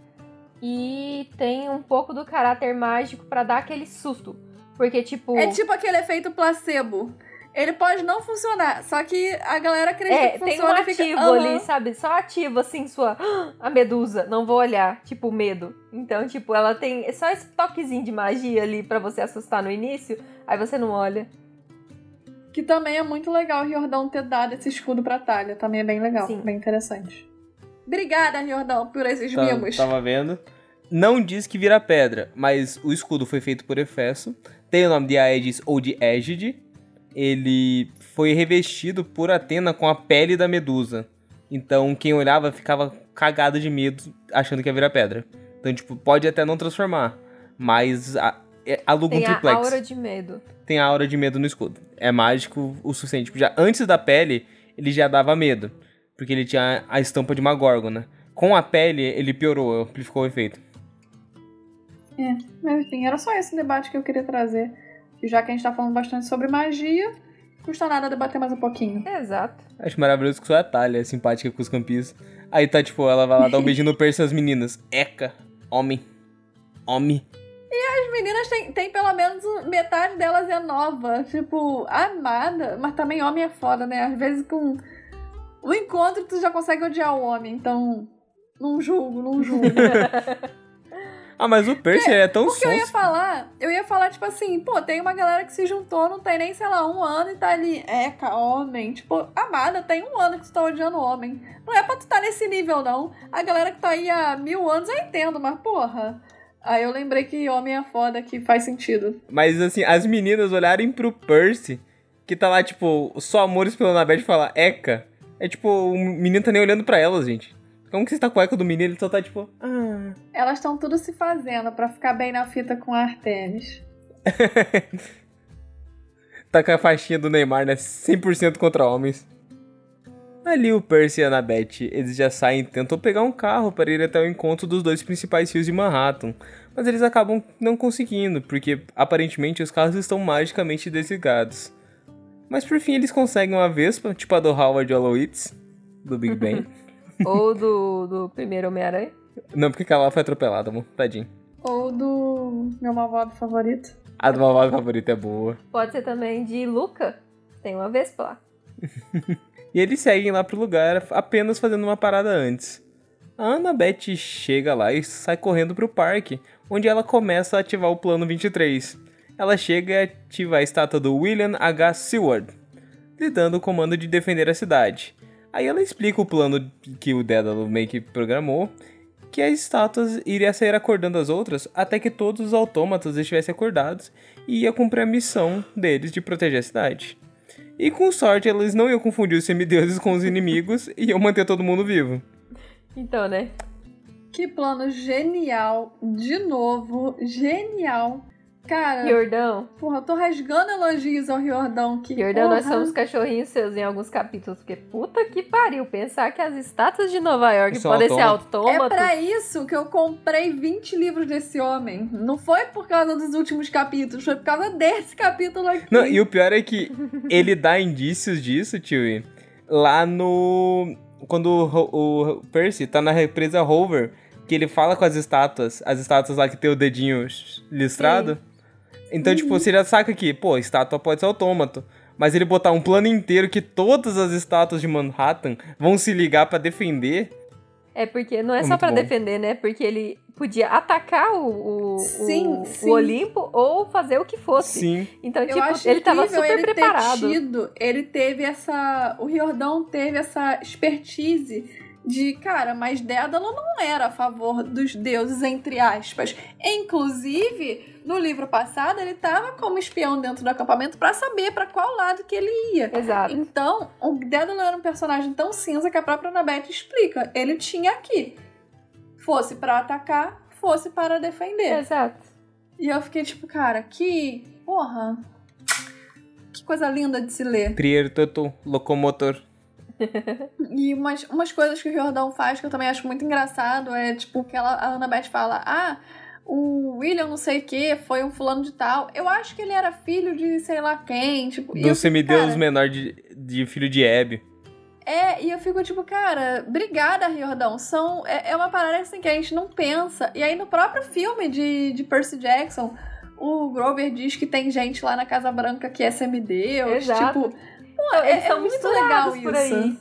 e tem um pouco do caráter mágico para dar aquele susto. Porque, tipo. É tipo aquele efeito placebo. Ele pode não funcionar, só que a galera acredita é, que tem funciona um e fica, ativo "Aham". ali, sabe? Só ativo, assim, sua... A medusa, não vou olhar. Tipo, medo. Então, tipo, ela tem só esse toquezinho de magia ali pra você assustar no início, aí você não olha. Que também é muito legal o Riordão ter dado esse escudo pra Talha. Também é bem legal, Sim. bem interessante. Obrigada, Riordão, por esses Tá- mimos. Tava vendo. Não diz que vira pedra, mas o escudo foi feito por Hefesto. Tem o nome de Aegis ou de Égide. Ele foi revestido por Atena com a pele da medusa. Então quem olhava ficava cagado de medo, achando que ia virar pedra. Então, tipo, pode até não transformar. Mas a, é- aluga um Tem a triplex. aura de medo. Tem a aura de medo no escudo. É mágico o suficiente. Tipo, já antes da pele, ele já dava medo. Porque ele tinha a estampa de uma górgona. Com a pele, ele piorou, amplificou o efeito. É, mas enfim, era só esse debate que eu queria trazer. E já que a gente tá falando bastante sobre magia, custa nada debater mais um pouquinho. Exato. Acho maravilhoso que só a Thalia é simpática com os campistas. Aí tá, tipo, ela vai lá dar um [LAUGHS] beijinho no perso das meninas. Eca, homem, homem. As meninas têm, têm pelo menos um- metade delas é nova, tipo, amada, mas também homem é foda, né? Às vezes com o encontro tu já consegue odiar o homem, então não julgo, não julgo. [LAUGHS] Ah, mas o Percy é tão Porque eu ia falar, eu ia falar, tipo assim, pô, tem uma galera que se juntou, não tem nem, sei lá, um ano e tá ali, eca, homem. Tipo, amada, tem um ano que tu tá odiando homem. Não é pra tu tá nesse nível, não. A galera que tá aí há mil anos eu entendo, mas porra. Aí eu lembrei que homem é foda, que faz sentido. Mas assim, as meninas olharem pro Percy, que tá lá, tipo, só amores pela Anabeth e falar Eca. É tipo, o menino tá nem olhando pra elas, gente. Como que você tá com a Eca do menino? Ele só tá tipo. Ah. Elas estão tudo se fazendo pra ficar bem na fita com a Artemis. [LAUGHS] tá com a faixinha do Neymar, né? 100% contra homens. Ali o Percy e a Annabeth, eles já saem e tentam pegar um carro para ir até o encontro dos dois principais rios de Manhattan. Mas eles acabam não conseguindo, porque aparentemente os carros estão magicamente desligados. Mas por fim eles conseguem uma Vespa, tipo a do Howard Wolowitz, do Big [LAUGHS] Bang. Ou do, do primeiro Homem-Aranha. não, porque aquela foi atropelada, amor. Tadinho. Ou do meu malvado favorito. A do malvado favorito é boa. Pode ser também de Luca. Tem uma Vespa lá. [LAUGHS] E eles seguem lá pro lugar apenas fazendo uma parada antes. A Annabeth chega lá e sai correndo pro parque, onde ela começa a ativar o plano 23. Ela chega a ativar a estátua do William H. Seward, lhe dando o comando de defender a cidade. Aí ela explica o plano que o Dédalo meio que programou, que as estátuas iriam sair acordando as outras até que todos os autômatas estivessem acordados e ia cumprir a missão deles de proteger a cidade. E com sorte, eles não iam confundir os semideuses com os inimigos e iam manter todo mundo vivo. Então, né? Que plano genial. De novo, genial. Cara, Riordão. porra, eu tô rasgando elogios ao Riordão. Que, Riordão, nós porra. somos cachorrinhos seus em alguns capítulos. Porque puta que pariu. Pensar que as estátuas de Nova York São podem ser É autômatos. pra isso que eu comprei 20 livros desse homem. Não foi por causa dos últimos capítulos, foi por causa desse capítulo aqui. Não, e o pior é que ele dá indícios disso, tio, lá no. Quando o, o- o Percy tá na represa Hover, que ele fala com as estátuas, as estátuas lá que tem o dedinho listrado. Então, tipo, você já saca que, pô, estátua pode ser autômato. Mas ele botar um plano inteiro que todas as estátuas de Manhattan vão se ligar pra defender. É porque não é, É só bom. defender, né? Porque ele podia atacar o, o, Sim, o, sim. o Olimpo ou fazer o que fosse. Sim. Então, Eu tipo, acho ele tava super ele preparado. Ter tido, ele teve essa. O Riordão teve essa expertise de, cara, mas Dédalo não era a favor dos deuses, entre aspas. Inclusive, no livro passado, ele tava como espião dentro do acampamento pra saber pra qual lado que ele ia. Exato. Então, o Dédalo era um personagem tão cinza que a própria Annabeth explica. Ele tinha aqui. Fosse pra atacar, fosse para defender. Exato. E eu fiquei tipo, cara, que. Porra. Que coisa linda de se ler. Trier Toto, locomotor. [LAUGHS] E umas, umas coisas que o Riordão faz que eu também acho muito engraçado é tipo que ela, a Annabeth fala: Ah, o William não sei o que foi um fulano de tal. Eu acho que ele era filho de sei lá quem. Tipo, e Do semideus cara, menor de, de filho de Hebe. É, e eu fico tipo, cara, obrigada, Riordão. São, é, é uma parada assim que a gente não pensa. E aí no próprio filme de, de Percy Jackson, o Grover diz que tem gente lá na Casa Branca que é semideus. Exato. Tipo, Então, é- eles é são muito misturados legal por isso. aí.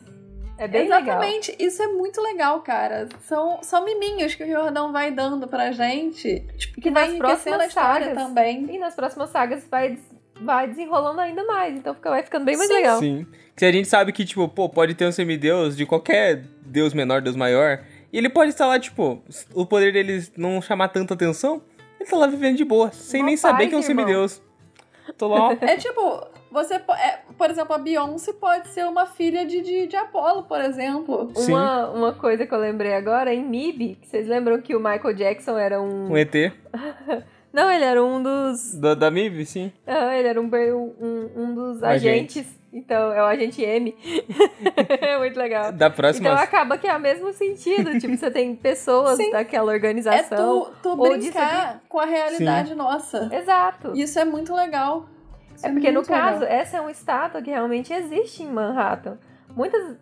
É bem legal. Exatamente, isso é muito legal, cara. São, são miminhos que o Riordão vai dando pra gente. Tipo, que E vai nas próximas sagas. também. E nas próximas sagas vai, vai desenrolando ainda mais. Então fica, vai ficando bem mais Sim. legal. Sim. Se a gente sabe que, tipo, pô, pode ter um semideus de qualquer deus menor, deus maior, e ele pode estar lá, tipo, o poder deles não chamar tanta atenção, ele tá lá vivendo de boa, sem Uma nem saber paz, que é um irmão. semideus. Tô lá. É tipo, você. é, por exemplo, a Beyoncé pode ser uma filha de, de, de Apolo, por exemplo. Sim. Uma, uma coisa que eu lembrei agora, em MIB, que vocês lembram que o Michael Jackson era um... um ET [LAUGHS] Não, ele era um dos... da, da MIB, sim. Ah, ele era um, um, um dos Agentes. agentes. Então, é o agente M. é [LAUGHS] muito legal. Da próxima. Então acaba que é o mesmo sentido. [LAUGHS] tipo, você tem pessoas Sim. daquela É organização. tu, tu de brincar com a realidade nossa. Exato. Isso é muito legal. Isso É porque no muito legal. caso, essa é uma estátua que realmente existe em Manhattan. Muitas.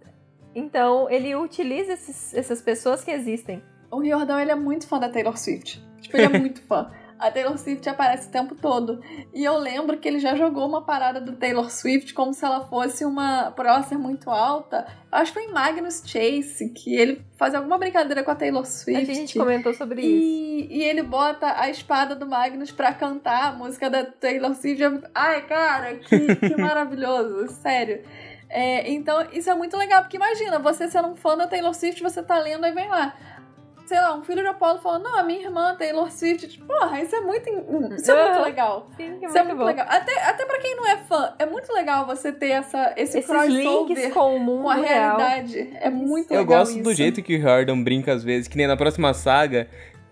Então, ele utiliza esses- essas pessoas que existem. O Riordão, ele é muito fã da Taylor Swift. Tipo, ele é [LAUGHS] muito fã. A Taylor Swift aparece o tempo todo. E eu lembro que ele já jogou uma parada do Taylor Swift como se ela fosse uma. Por ela ser muito alta. Eu acho que foi em Magnus Chase que ele fazia alguma brincadeira com a Taylor Swift. Acho que a gente comentou sobre isso. E, e ele bota a espada do Magnus pra cantar a música da Taylor Swift. Ai, cara, que, que [LAUGHS] maravilhoso, sério. É, então, isso é muito legal, porque imagina, você sendo um fã da Taylor Swift, você tá lendo e vem lá. Sei lá, um filho de Apolo falando, não, a minha irmã Taylor Swift. Tipo, Porra, isso é muito, isso é muito legal. Sim, que é Isso é muito muito bom. legal. Até, até pra quem não é fã, é muito legal você ter essa, esse Esses crossover links com o mundo com a real. realidade. É muito Eu legal gosto do isso. jeito que o Riordan brinca às vezes, que nem na próxima saga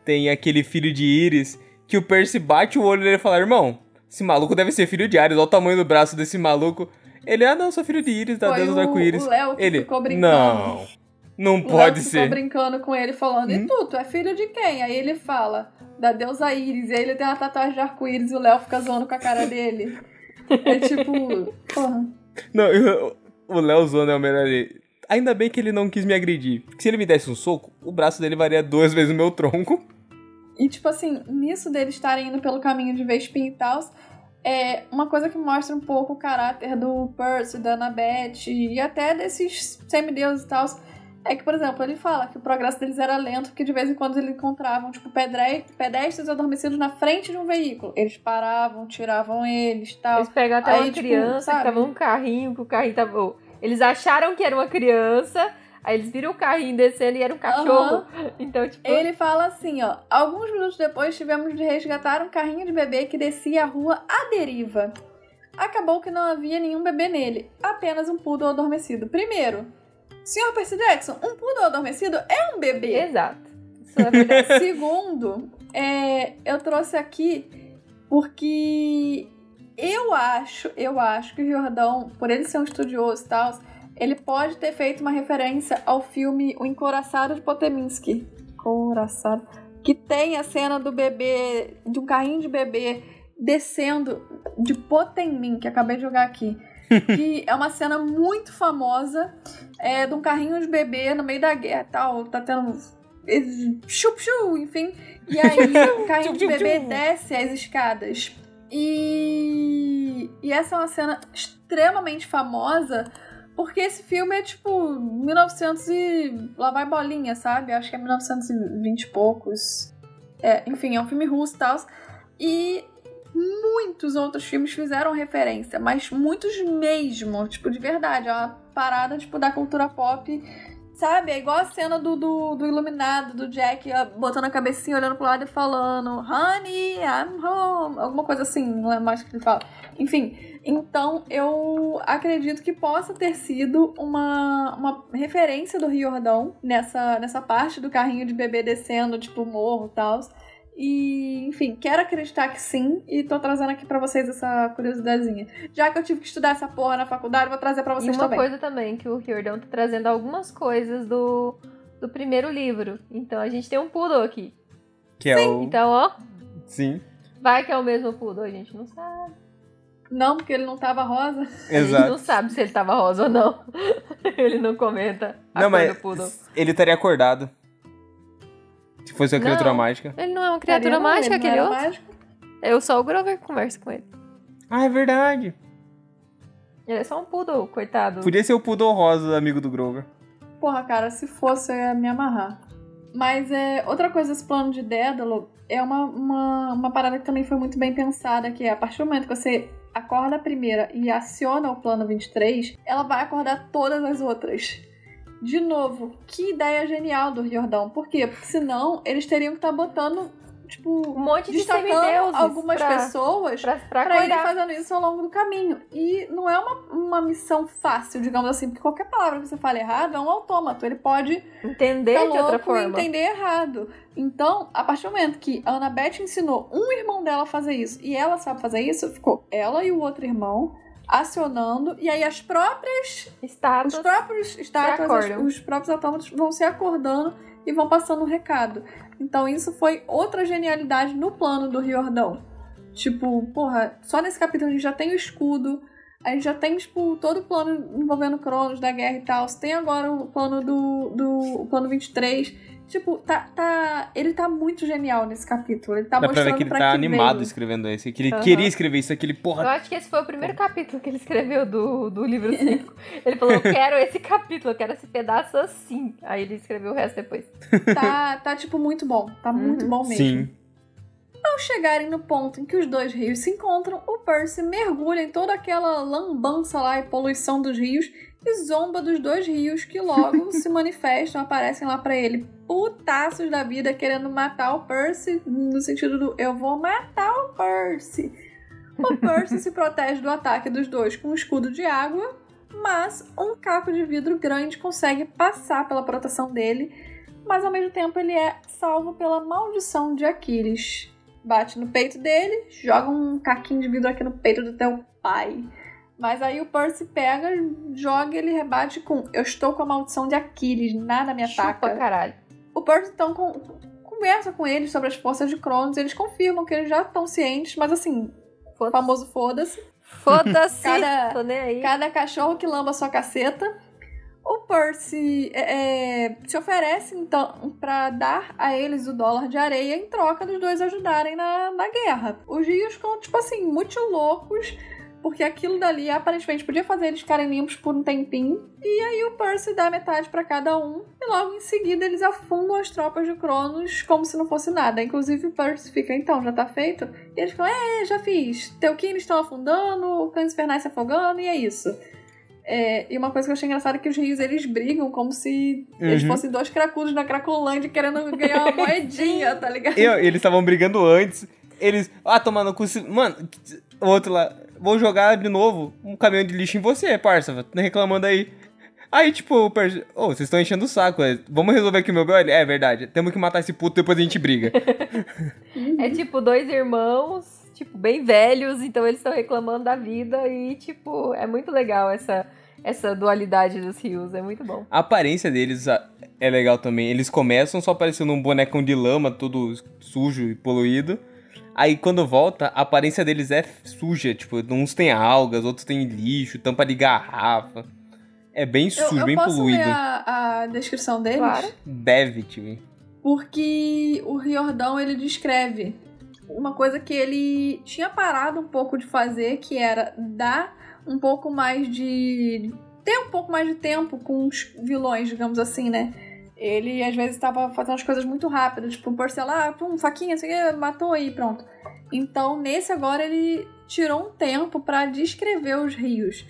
tem aquele filho de Iris, que o Percy bate o olho nele e fala, irmão, esse maluco deve ser filho de Ares, olha o tamanho do braço desse maluco. Ele, ah não, sou filho de Iris, da Foi deusa do arco-íris. Ele, ficou brincando. não, não O pode Léo ser. ficou brincando com ele, falando, Hum? e tu, tu é filho de quem? Aí ele fala, da deusa Íris. E aí ele tem uma tatuagem de arco-íris e o Léo fica zoando com a cara dele. É tipo, [LAUGHS] porra. Não, eu- o Léo Zona é o melhor. ali. Ainda bem que ele não quis me agredir. Porque se ele me desse um soco, o braço dele varia duas vezes o meu tronco. E tipo assim, nisso deles estarem indo pelo caminho de Vespin e tal, é uma coisa que mostra um pouco o caráter do Percy, da Annabeth e até desses semideuses e tal. É que, por exemplo, ele fala que o progresso deles era lento, porque de vez em quando eles encontravam, tipo, pedre- pedestres adormecidos na frente de um veículo. Eles paravam, tiravam eles tal. Eles pegam até Aí, uma tipo, criança sabe? que tava num carrinho, que o carrinho tava. Eles acharam que era uma criança, aí eles viram o carrinho descendo e era um cachorro. [LAUGHS] Então, tipo. Ele fala assim, ó. Alguns minutos depois tivemos de resgatar um carrinho de bebê que descia a rua à deriva. Acabou que não havia nenhum bebê nele, apenas um poodle adormecido. Primeiro, senhor Percy Jackson, um poodle adormecido é um bebê. Exato. Isso é verdade. [LAUGHS] Segundo, é, eu trouxe aqui porque eu acho, eu acho que o Jordão, por ele ser um estudioso e tal, ele pode ter feito uma referência ao filme O Encoraçado de Potemkinski. Encoraçado. Que tem a cena do bebê, de um carrinho de bebê descendo de Potemkin, que acabei de jogar aqui. [LAUGHS] que é uma cena muito famosa é, de um carrinho de bebê no meio da guerra e tal. Tá tendo chup chup, enfim. E aí o carrinho de bebê desce as escadas. E, e essa é uma cena extremamente famosa porque esse filme é tipo 1900 e lá vai bolinha, sabe? Acho que é 1920 e poucos. É, enfim, é um filme russo e tal. E muitos outros filmes fizeram referência, mas muitos mesmo, tipo, de verdade. É uma parada, tipo, da cultura pop Sabe? É igual a cena do, do, do Iluminado, do Jack botando a cabecinha, olhando pro lado e falando Honey, I'm home. Alguma coisa assim, não é mais que ele fala. Enfim, então eu acredito que possa ter sido uma, uma referência do Riordão nessa, nessa parte do carrinho de bebê descendo, tipo, morro e tal. E, enfim, quero acreditar que sim, e tô trazendo aqui pra vocês essa curiosidadezinha. Já que eu tive que estudar essa porra na faculdade, vou trazer pra E vocês uma também. coisa também, que o Riordão tá trazendo algumas coisas do, do primeiro livro. Então a gente tem um poodle aqui. Que é o. Então, ó, Sim, vai que é o mesmo poodle, a gente não sabe. Não, porque ele não tava rosa. A gente exato. não sabe se ele tava rosa ou não. [LAUGHS] ele não comenta a Não, cor mas do poodle. ele estaria acordado. Se fosse uma criatura Não. mágica. Ele não é uma criatura mágica, não aquele outro. mágico. Eu só o Grover que conversa com ele. Ah, é verdade. Ele é só um poodle, coitado. Podia ser o Poodle Rosa, amigo do Grover. Porra, cara, se fosse eu ia me amarrar. Mas é, outra coisa, esse plano de Dédalo é uma, uma, uma parada que também foi muito bem pensada, que é a partir do momento que você acorda a primeira e aciona o plano 23, ela vai acordar todas as outras. De novo, que ideia genial do Riordão. Por quê? Porque senão eles teriam que estar botando, tipo, Um monte de destacando algumas pra, pessoas pra, pra pra fazendo isso ao longo do caminho. E não é uma, uma missão fácil, digamos assim, porque qualquer palavra que você fale errado é um autômato. Ele pode Entender ficar de outra e forma. entender errado. Então, a partir do momento que a Annabeth ensinou um irmão dela a fazer isso e ela sabe fazer isso, ficou ela e o outro irmão acionando, e aí as próprias Status. os próprios estátuas, os, os próprios autômatos vão se acordando e vão passando o recado. Então isso foi outra genialidade no plano do Riordão. Tipo, porra, só nesse capítulo a gente já tem o escudo, a gente já tem, tipo, todo o plano envolvendo Cronos da guerra e tal. Tem agora o plano do. do o plano 23. Tipo, tá, tá. Ele tá muito genial nesse capítulo. Ele tá Dá pra mostrando ver que ele pra tá que animado veio. escrevendo esse. Que ele Aham. queria escrever isso, aquele Eu porra. acho que esse foi o primeiro capítulo que ele escreveu do, do livro 5. Ele falou: Eu quero esse capítulo, eu quero esse pedaço assim. Aí ele escreveu o resto depois. Tá, tá, tipo, muito bom. Tá muito Uhum. bom mesmo. Sim. Ao chegarem no ponto em que os dois rios se encontram, o Percy mergulha em toda aquela lambança lá e poluição dos rios e zomba dos dois rios que logo [LAUGHS] se manifestam, aparecem lá pra ele, putaços da vida, querendo matar o Percy, no sentido do eu vou matar o Percy. O [LAUGHS] Percy se protege do ataque dos dois com um escudo de água, mas um caco de vidro grande consegue passar pela proteção dele, mas ao mesmo tempo ele é salvo pela maldição de Aquiles. Bate no peito dele, joga um caquinho de vidro aqui no peito do teu pai. Mas aí o Percy pega, joga e ele rebate com Eu estou com a maldição de Aquiles, nada me Chupa ataca. caralho. O Percy então con- conversa com eles sobre as forças de Cronos, eles confirmam que eles já estão cientes, mas assim, o Foda-se. famoso foda-se. Foda-se. [LAUGHS] Cada- Tô nem aí. Cada cachorro que lamba sua caceta. O Percy é, é, se oferece, então, pra dar a eles o dólar de areia em troca dos dois ajudarem na, na guerra. Os rios ficam, tipo assim, muito loucos. porque aquilo dali aparentemente podia fazer eles ficarem limpos por um tempinho. E aí o Percy dá metade para cada um, e logo em seguida eles afundam as tropas de Cronos como se não fosse nada. Inclusive o Percy fica, então, já tá feito? E eles ficam, é, já fiz. Teuquines estão afundando, cães infernais se afogando, e é isso. É, e uma coisa que eu achei engraçada é que os rios eles brigam como se eles Uhum. fossem dois cracudos na Cracolândia querendo ganhar uma [LAUGHS] moedinha, tá ligado? Eu- eles estavam brigando antes. Eles. Ah, tomando cu. Mano, o outro lá. Vou jogar de novo um caminhão de lixo em você, parça. Tá reclamando aí. Aí, tipo, o Percy. Ô, vocês estão enchendo o saco. é. Vamos resolver aqui o meu BL? É verdade. Temos que matar esse puto, depois a gente briga. [LAUGHS] É tipo dois irmãos, tipo, bem velhos, então eles estão reclamando da vida e, tipo, é muito legal essa, essa dualidade dos rios, é muito bom. A aparência deles é legal também. Eles começam só parecendo um bonecão de lama, todo sujo e poluído. Aí quando volta, a aparência deles é suja. Tipo, uns tem algas, outros tem lixo, tampa de garrafa. É bem Eu, sujo, eu bem posso poluído. ler a, a descrição deles? Claro. Deve, tipo. Porque o Riordão ele descreve uma coisa que ele tinha parado um pouco de fazer, que era dar um pouco mais de. ter um pouco mais de tempo com os vilões, digamos assim, né? Ele às vezes estava fazendo as coisas muito rápidas, tipo, por sei lá, pum, faquinha, assim, matou aí, pronto. Então, nesse agora, ele tirou um tempo para descrever os rios.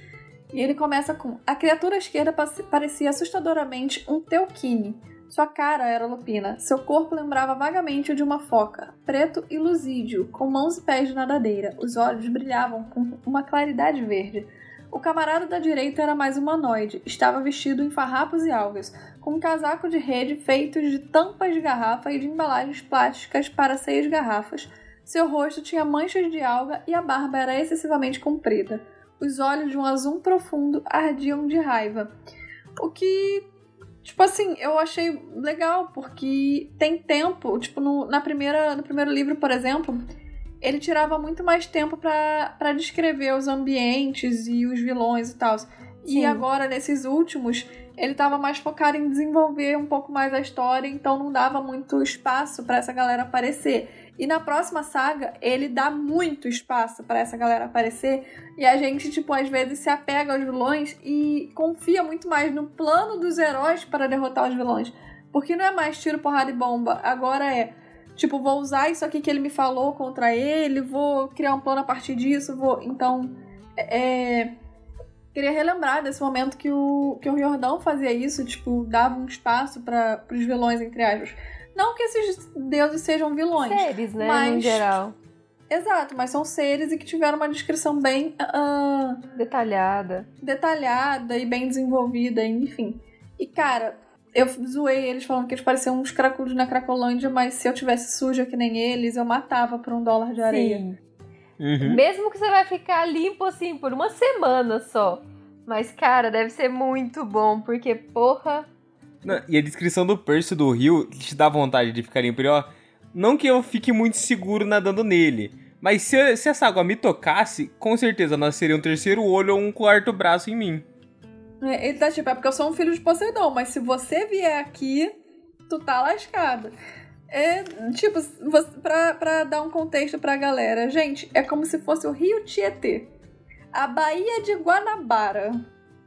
E ele começa com: A criatura esquerda parecia assustadoramente um Teokine. Sua cara era lupina, seu corpo lembrava vagamente o de uma foca, preto e luzídio, com mãos e pés de nadadeira. Os olhos brilhavam com uma claridade verde. O camarada da direita era mais humanoide, estava vestido em farrapos e algas, com um casaco de rede feitos de tampas de garrafa e de embalagens plásticas para seis garrafas. Seu rosto tinha manchas de alga e a barba era excessivamente comprida. Os olhos de um azul profundo ardiam de raiva. O que Tipo assim, eu achei legal, porque tem tempo. Tipo, no, na primeira, no primeiro livro, por exemplo, ele tirava muito mais tempo pra pra descrever os ambientes e os vilões e tal. E agora, nesses últimos, ele tava mais focado em desenvolver um pouco mais a história, então não dava muito espaço pra essa galera aparecer. E na próxima saga, ele dá muito espaço pra essa galera aparecer. E a gente, tipo, às vezes se apega aos vilões e confia muito mais no plano dos heróis para derrotar os vilões. Porque não é mais tiro, porrada e bomba. Agora é, tipo, vou usar isso aqui que ele me falou contra ele, vou criar um plano a partir disso, vou. Então, é. Queria relembrar desse momento que o, que o Riordão fazia isso, tipo, dava um espaço para os vilões, entre aspas. Não que esses deuses sejam vilões. Seres, né, Mas- geral. Exato, mas são seres e que tiveram uma descrição bem ah, Detalhada. detalhada e bem desenvolvida, enfim. E cara, eu zoei eles falando que eles pareciam uns cracudos na Cracolândia, mas se eu tivesse suja que nem eles, eu matava por um dólar de areia. Sim. Uhum. Mesmo que você vai ficar limpo assim por uma semana só. Mas, cara, deve ser muito bom, porque, porra. Não, e a descrição do Percy do Rio te dá vontade de ficar. Ele, ó, não que eu fique muito seguro nadando nele. Mas se, se essa água me tocasse, com certeza nasceria um terceiro olho ou um quarto braço em mim. É, Ele tá tipo, é porque eu sou um filho de Poseidon, mas se você vier aqui, tu tá lascado. É, tipo, pra, pra dar um contexto pra galera, gente, é como se fosse o Rio Tietê. A Baía de Guanabara.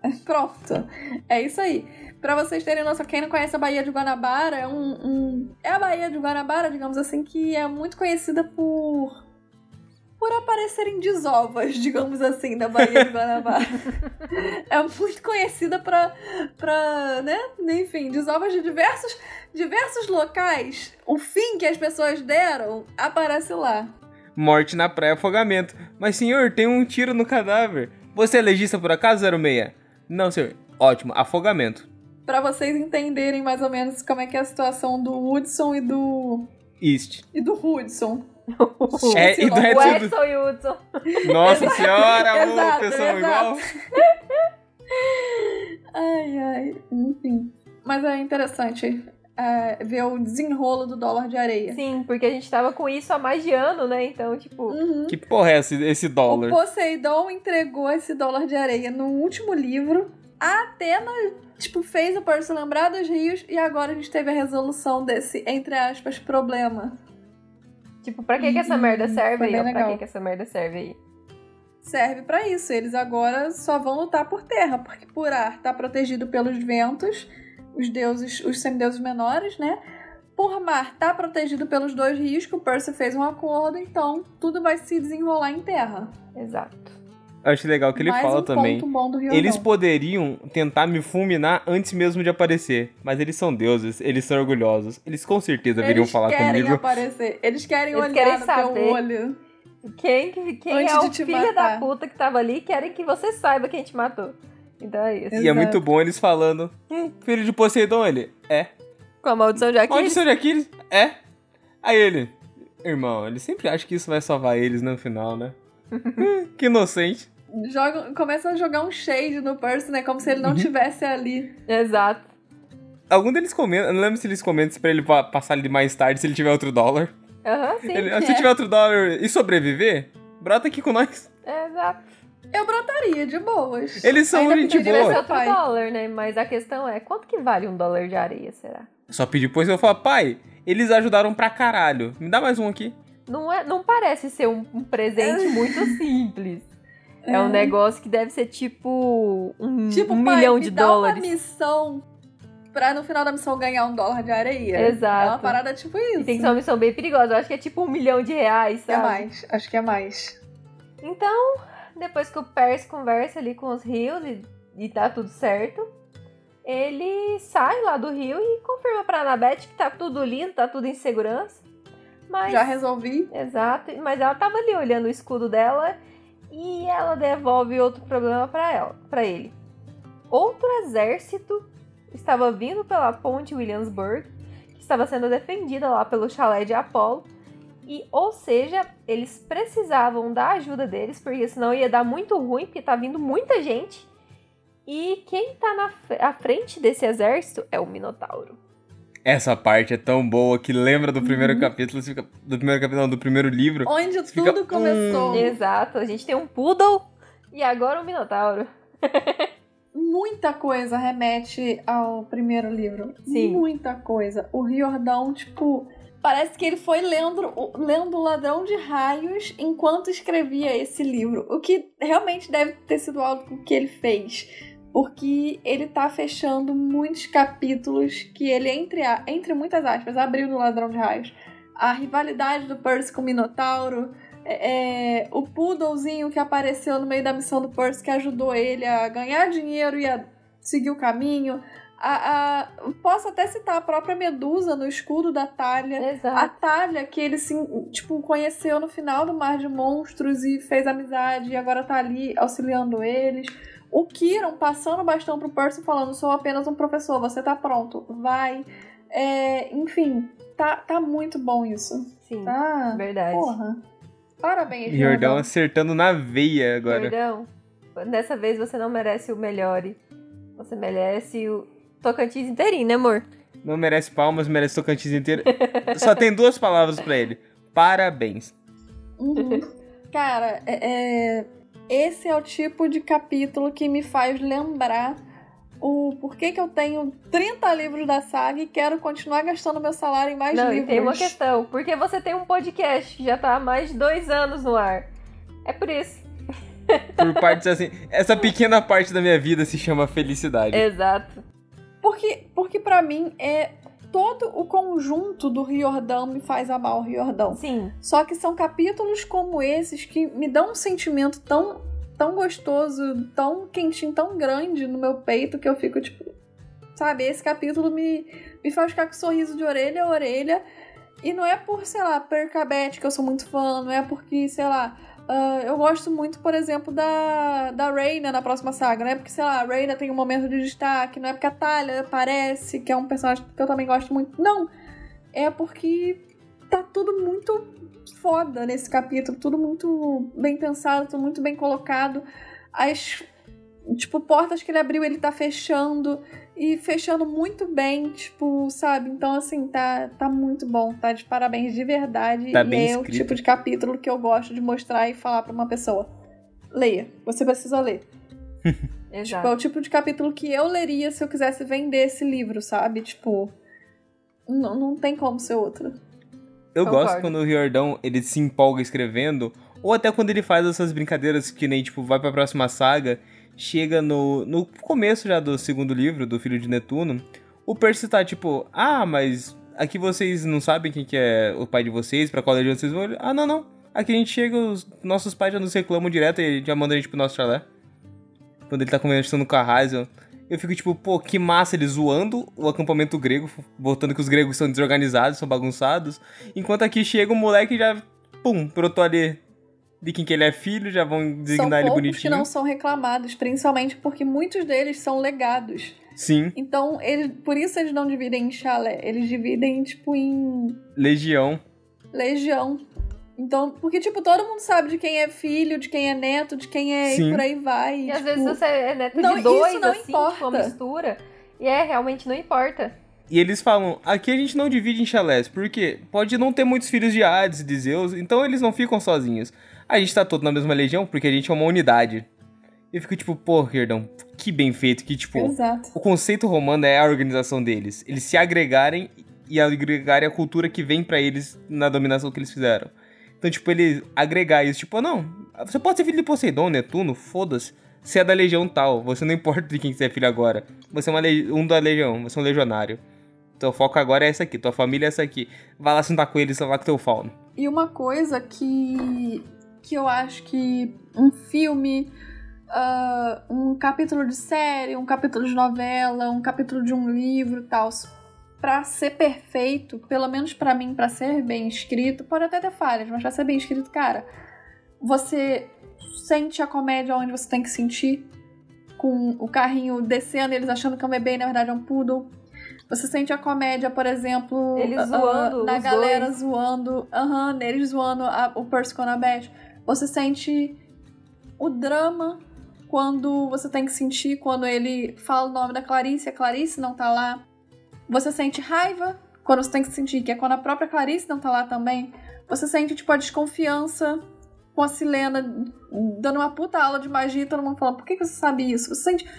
[LAUGHS] Pronto. É isso aí. Pra vocês terem noção, quem não conhece a Baía de Guanabara, é um, um- É a Baía de Guanabara, digamos assim, que é muito conhecida por. Por aparecerem desovas, [LAUGHS] digamos assim, da Baía de Guanabara. [LAUGHS] é muito conhecida pra, pra, né? Enfim, desovas de diversos, diversos locais. O fim que as pessoas deram aparece lá. Morte na praia, afogamento. Mas, senhor, tem um tiro no cadáver. Você é legista por acaso, 06? Não, senhor. Ótimo, afogamento. Pra vocês entenderem mais ou menos como é que é a situação do Hudson e do. East. e do Hudson. É, e do. O Edson. E o Hudson. Nossa senhora, Exato, pessoal exato. igual. Ai, ai, enfim. Mas é interessante é, ver o desenrolo do dólar de areia. Sim, porque a gente tava com isso há mais de ano, né? Então, tipo. Uhum. Que porra é esse, esse O dólar? Poseidon entregou esse dólar de areia no último livro. A Atena, tipo, fez o Percy lembrar dos rios e agora a gente teve a resolução desse, entre aspas, problema. Tipo, pra que que essa merda serve foi aí? Pra que que essa merda serve aí? serve pra isso. Eles agora só vão lutar por terra, porque por ar tá protegido pelos ventos, os deuses, os semideuses menores, né? Por mar tá protegido pelos dois rios que o Percy fez um acordo, então tudo vai se desenrolar em terra. Exato. Eu acho legal que ele Mais fala um também. ponto bom do Rio Eles poderiam tentar me fulminar antes mesmo de aparecer, mas eles são deuses, eles são orgulhosos. Eles com certeza viriam Eles falar querem comigo. aparecer. Eles querem Eles olhar querem no saber. teu olho. Quem, que- quem Antes é o filho da matar. puta que tava ali querem que você saiba quem te matou. Então é isso. E é muito bom eles falando, hum, filho de Poseidon, ele, é. Com a maldição de Aquiles. Maldição de Aquiles, é. Aí ele, irmão, ele sempre acha que isso vai salvar eles no final, né? [LAUGHS] Hum, que inocente. Joga, começa a jogar um shade no Percy, né? Como se ele não Uhum. tivesse ali. Exato. Algum deles comenta, eu não lembro se eles comentam pra ele pa- passar ali mais tarde se ele tiver outro dólar. Aham, sim. Ele, é. se tiver outro dólar e sobreviver, brota aqui com nós. Exato. Eu brotaria de boas. Eles são Ainda gente boa. Outro pai. dólar, né? Mas a questão é, quanto que vale um dólar de areia, será? Só pedi depois eu falo, pai, eles ajudaram pra caralho. Me dá mais um aqui. Não, é, não parece ser um, um presente [LAUGHS] muito simples. É. um É. negócio que deve ser tipo um, Tipo, um pai, milhão me de dá dólares. uma missão pra no final da missão ganhar um dólar de areia. Exato. É uma parada tipo isso. E tem que ser uma missão bem perigosa. Eu acho que é tipo um milhão de reais, É sabe? mais. Acho que é mais. Então, depois que o Percy conversa ali com os rios e, e tá tudo certo, ele sai lá do rio e confirma pra Anabeth que tá tudo lindo, tá tudo em segurança. Mas, Já resolvi. Exato, mas ela tava ali olhando o escudo dela e ela devolve outro problema pra ela, para ele. Outro exército estava vindo pela ponte Williamsburg, que estava sendo defendida lá pelo chalé de Apolo. E, ou seja, eles precisavam da ajuda deles, porque senão ia dar muito ruim, porque tá vindo muita gente. E quem tá na à frente desse exército é o Minotauro. Essa parte é tão boa que lembra do primeiro Uhum. capítulo, fica- do primeiro capítulo, não, do primeiro livro. Onde Você fica, tudo começou. Exato, a gente tem um Poodle e agora um Minotauro. Muita coisa remete ao primeiro livro. Sim. Muita coisa. O Riordão, tipo. Parece que ele foi lendo, o- lendo o Ladrão de Raios enquanto escrevia esse livro. O que realmente deve ter sido algo que ele fez. Porque ele tá fechando muitos capítulos que ele, entre, a- entre muitas aspas, abriu no Ladrão de Raios. A rivalidade do Percy com o Minotauro. é, é, o Poodlezinho que apareceu no meio da missão do Percy que ajudou ele a ganhar dinheiro e a seguir o caminho. A, a- posso até citar a própria Medusa no escudo da Talha. A. Talha, que ele se, tipo, conheceu no final do Mar de Monstros e fez amizade e agora tá ali auxiliando eles. O Kiron passando o bastão pro Percy falando: sou apenas um professor, você tá pronto, vai. É, enfim, tá, tá muito bom isso. Sim, Tá? verdade. Porra. Parabéns, Jordão Jordão. acertando na veia agora. Jordão, dessa vez você não merece o melhor. Você merece o Tocantins inteirinho, né, amor? Não merece palmas, merece Tocantins inteiro. [LAUGHS] Só tem duas palavras pra ele. Parabéns. Uhum. [LAUGHS] Cara, é, é- esse é o tipo de capítulo que me faz lembrar o porquê que eu tenho 30 livros da saga e quero continuar gastando meu salário em mais não, livros. e tem uma questão. Porque você tem um podcast que já tá há mais de dois anos no ar. É por isso. Por partes assim. Essa pequena parte da minha vida se chama felicidade. Exato. Porque, porque para mim é todo o conjunto do Riordão me faz amar o Riordão. Sim. Só que são capítulos como esses que me dão um sentimento tão, tão gostoso, tão quentinho, tão grande no meu peito que eu fico tipo. Sabe, esse capítulo me, me faz ficar com sorriso de orelha a orelha. E não é por, sei lá, Percabete, que eu sou muito fã, não é porque, sei lá. Ah, eu gosto muito, por exemplo, da, da Reina na próxima saga. Não é porque, sei lá, a Reina tem um momento de destaque, não é porque a Talia aparece, que é um personagem que eu também gosto muito. Não! É porque tá tudo muito foda nesse capítulo, tudo muito bem pensado, tudo muito bem colocado. As tipo portas que ele abriu, ele tá fechando e fechando muito bem, tipo, sabe? Então assim, tá tá muito bom, tá de parabéns de verdade Tá e bem é o escrito. tipo de capítulo que eu gosto de mostrar e falar pra uma pessoa. Leia, você precisa ler. [LAUGHS] Tipo, é o tipo de capítulo que eu leria se eu quisesse vender esse livro, sabe? Tipo, não, não tem como ser outro. Eu Concordo. gosto quando o Riordão ele se empolga escrevendo, ou até quando ele faz essas brincadeiras que nem, tipo, vai pra próxima saga, chega no, no começo já do segundo livro, do Filho de Netuno, o Percy tá tipo, ah, mas aqui vocês não sabem quem que é o pai de vocês, pra qual legião vocês vão? Ah, não, não. Aqui a gente chega, os nossos pais já nos reclamam direto e já mandam a gente pro nosso chalé. Quando ele tá conversando com a Hazel. Eu fico tipo, pô, que massa ele zoando o acampamento grego, botando que os gregos são desorganizados, são bagunçados. Enquanto aqui chega um moleque e já, pum, brotou ali de quem que ele é filho, já vão São designar ele poucos que bonitinho. não são reclamados, principalmente porque muitos deles são legados. Sim, Então, eles, por isso eles não dividem em chalé, eles dividem, tipo, em legião. legião. Então, porque, tipo, todo mundo sabe de quem é filho, de quem é neto, de quem é Sim. e por aí vai. E às tipo, vezes você é neto não, de isso dois, não assim, importa. tipo, uma mistura. E é, realmente não importa. E eles falam, aqui a gente não divide em chalés, porque pode não ter muitos filhos de Hades e de Zeus, então eles não ficam sozinhos. A gente tá todo na mesma legião porque a gente é uma unidade. E eu fico tipo, pô, Riordão, que bem feito, que tipo, Exato. o conceito romano é a organização deles. Eles se agregarem e agregarem a cultura que vem pra eles na dominação que eles fizeram. Então, tipo, ele agregar isso, tipo, não, você pode ser filho de Poseidon, Netuno, foda-se. Você é da legião tal, você não importa de quem você é filho agora. Você é le- um da legião, você é um legionário. Teu foco agora é essa aqui, tua família é essa aqui. Vai lá sentar com eles, lá com teu fauno. E uma coisa que, que eu acho que um filme, ah, um capítulo de série, um capítulo de novela, um capítulo de um livro e tal, pra ser perfeito, pelo menos pra mim, pra ser bem escrito, pode até ter falhas, mas pra ser bem escrito, cara, você sente a comédia onde você tem que sentir, com o carrinho descendo e eles achando que é um bebê e na verdade é um poodle. Você sente a comédia, por exemplo, Eles ah, zoando na os galera dois. zoando, aham, neles zoando a- o Percy com a Beth. Você sente o drama quando você tem que sentir quando ele fala o nome da Clarice, a Clarice não tá lá. Você sente raiva quando você tem que sentir, que é quando a própria Clarice não tá lá também. Você sente, tipo, a desconfiança com a Silena dando uma puta aula de magia e todo mundo falando, por que, que você sabe isso? Você sente.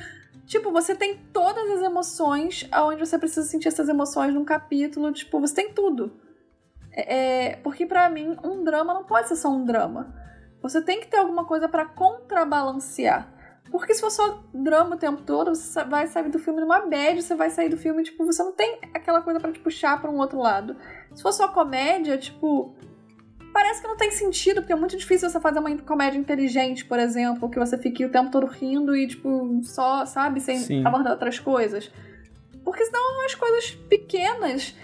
Tipo, você tem todas as emoções aonde você precisa sentir essas emoções num capítulo. Tipo, você tem tudo. É, é- porque pra mim, um drama não pode ser só um drama. Você tem que ter alguma coisa pra contrabalancear. Porque se for só drama o tempo todo, você vai sair do filme numa bad, você vai sair do filme, tipo, você não tem aquela coisa pra te puxar pra um outro lado. Se for só comédia, tipo, parece que não tem sentido, porque é muito difícil você fazer uma comédia inteligente, por exemplo, que você fique o tempo todo rindo e, tipo, só, sabe, sem Sim. abordar outras coisas. Porque senão as coisas pequenas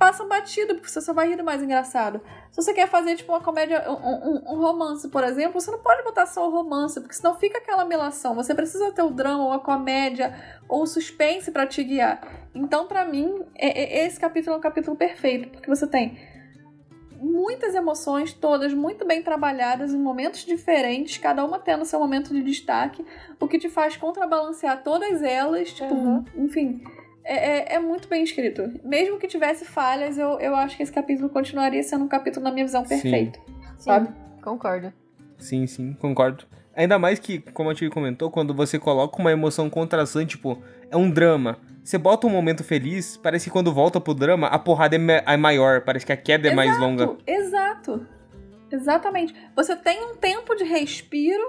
passam batido, porque você só vai rir do mais engraçado. Se você quer fazer, tipo, uma comédia, um, um- um romance, por exemplo, você não pode botar só o romance, porque senão fica aquela melação. Você precisa ter o drama, ou a comédia, ou o suspense pra te guiar. Então, pra mim, é- é- esse capítulo é um capítulo perfeito, porque você tem muitas emoções, todas muito bem trabalhadas em momentos diferentes, cada uma tendo seu momento de destaque, o que te faz contrabalancear todas elas, tipo, Uhum. enfim. É, é- é muito bem escrito. Mesmo que tivesse falhas, eu, eu acho que esse capítulo continuaria sendo um capítulo, na minha visão, Sim. perfeito. Sim, Sabe? concordo. Sim, sim, concordo. Ainda mais que, como a Tia comentou, quando você coloca uma emoção contrastante, tipo, é um drama. Você bota um momento feliz, parece que quando volta pro drama, a porrada é, ma- é maior, parece que a queda é mais longa. Exato. Exatamente. Você tem um tempo de respiro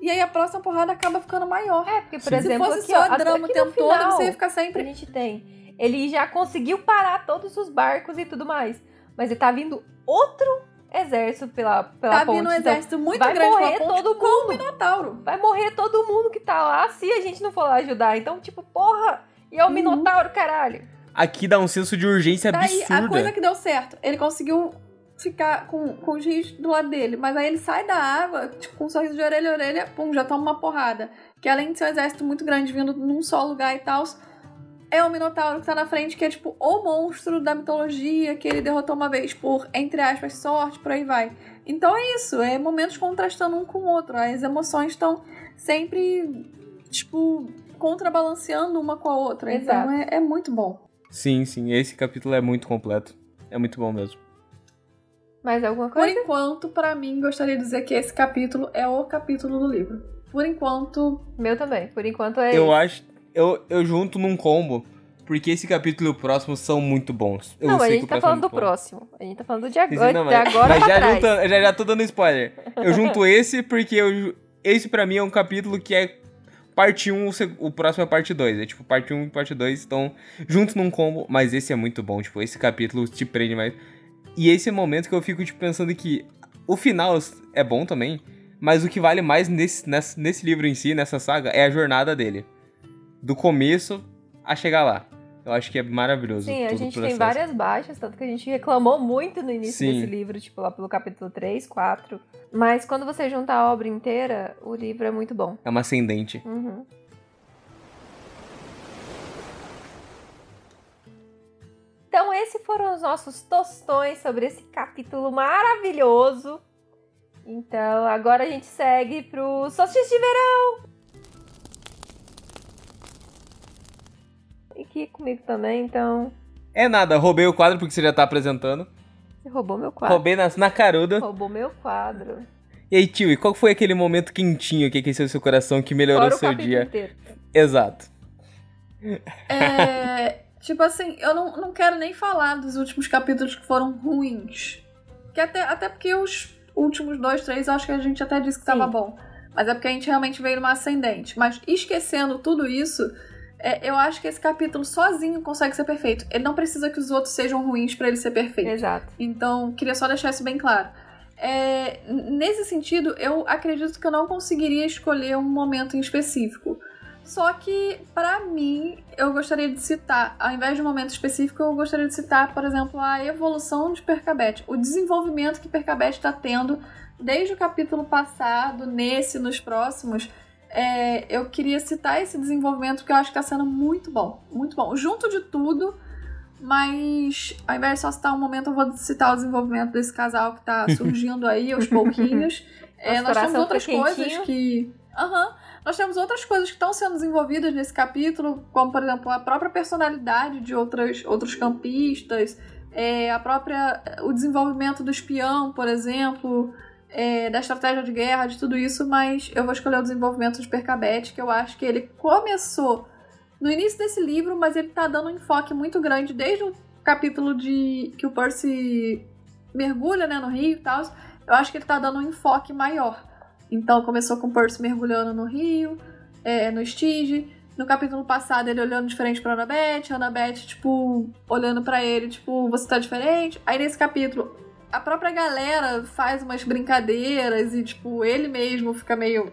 e aí a próxima porrada acaba ficando maior. É, porque, por Sim. exemplo, Se fosse aqui, só ó, drama o tempo no todo, final, você ia ficar a sempre. gente tem. Ele já conseguiu parar todos os barcos e tudo mais. Mas ele tá vindo outro exército pela, pela Tá ponte. vindo um então exército muito vai grande morrer pela ponte todo com o mundo. Minotauro. vai morrer todo mundo que tá lá se a gente não for lá ajudar. Então, tipo, porra, e é o Uhum. Minotauro, caralho. Aqui dá um senso de urgência Daí, absurda. a coisa que deu certo, ele conseguiu ficar com, com os rios do lado dele, mas aí ele sai da água, tipo, com um sorriso de orelha a orelha, pum, já toma uma porrada. Que além de ser um exército muito grande vindo num só lugar e tal, é o Minotauro que tá na frente, que é tipo o monstro da mitologia que ele derrotou uma vez por, entre aspas, sorte, por aí vai. Então é isso, é momentos contrastando um com o outro. As emoções estão sempre, tipo, contrabalanceando uma com a outra. Exato. Então é, é muito bom. Sim, sim, esse capítulo é muito completo. É muito bom mesmo. Mais alguma Por coisa? enquanto, pra mim, gostaria de dizer que esse capítulo é o capítulo do livro. Por enquanto, Meu também. Por enquanto é Eu esse. acho. Eu, eu junto num combo. porque esse capítulo e o próximo são muito bons. Eu não, a sei gente tá é falando do bom. próximo. A gente tá falando de Sim, agora, não, de mas- agora mas pra já, trás. já, já tô dando spoiler. Eu junto [LAUGHS] esse porque eu, esse pra mim é um capítulo que é parte 1, o seg- o próximo é parte 2. É tipo parte 1 e parte 2 estão juntos num combo, mas esse é muito bom. Tipo, esse capítulo te prende mais. E esse é o momento que eu fico tipo, pensando que o final é bom também, mas o que vale mais nesse, nesse, nesse livro em si, nessa saga, é a jornada dele. Do começo a chegar lá. Eu acho que é maravilhoso. Sim, a gente tem várias baixas, tanto que a gente reclamou muito no início Sim. desse livro, tipo lá pelo capítulo 3, 4. Mas quando você junta a obra inteira, o livro é muito bom. É uma ascendente. Uhum. Então, esses foram os nossos tostões sobre esse capítulo maravilhoso. Então, agora a gente segue pro solstício de verão. E aqui comigo também, então. É nada, roubei o quadro porque você já tá apresentando. Você roubou meu quadro. Roubei na, na caruda. Roubou meu quadro. E aí, tio, e qual foi aquele momento quentinho que aqueceu seu coração, que melhorou Fora o seu capítulo dia? inteiro. Exato. É, tipo assim, eu não, não quero nem falar dos últimos capítulos que foram ruins. Que até, até porque os últimos dois, três, eu acho que a gente até disse que tava Sim. bom. Mas é porque a gente realmente veio numa ascendente. Mas esquecendo tudo isso, é, eu acho que esse capítulo sozinho consegue ser perfeito. Ele não precisa que os outros sejam ruins pra ele ser perfeito. Exato. Então, queria só deixar isso bem claro. É, nesse sentido, eu acredito que eu não conseguiria escolher um momento em específico. Só que, pra mim, eu gostaria de citar, ao invés de um momento específico, eu gostaria de citar, por exemplo, a evolução de Percabete, o desenvolvimento que Percabete está tendo desde o capítulo passado, nesse, nos próximos. É, eu queria citar esse desenvolvimento porque eu acho que está sendo muito bom, muito bom. Junto de tudo, mas ao invés de só citar um momento, eu vou citar o desenvolvimento desse casal que tá [LAUGHS] surgindo aí aos pouquinhos. [LAUGHS] É, nós temos coração outras coisas que. Aham. Nós temos outras coisas que estão sendo desenvolvidas nesse capítulo, como por exemplo a própria personalidade de outras, outros campistas, é, a própria. o desenvolvimento do espião, por exemplo, é, da estratégia de guerra, de tudo isso, mas eu vou escolher o desenvolvimento de Percabete, que eu acho que ele começou no início desse livro, mas ele tá dando um enfoque muito grande desde o capítulo de que o Percy mergulha né, no rio e tal. Eu acho que ele tá dando um enfoque maior. Então começou com o Percy mergulhando no rio, é, no Stige. No capítulo passado ele olhando diferente pra Annabeth, a Annabeth, tipo, olhando pra ele, tipo, você tá diferente. Aí nesse capítulo, a própria galera faz umas brincadeiras e, tipo, ele mesmo fica meio.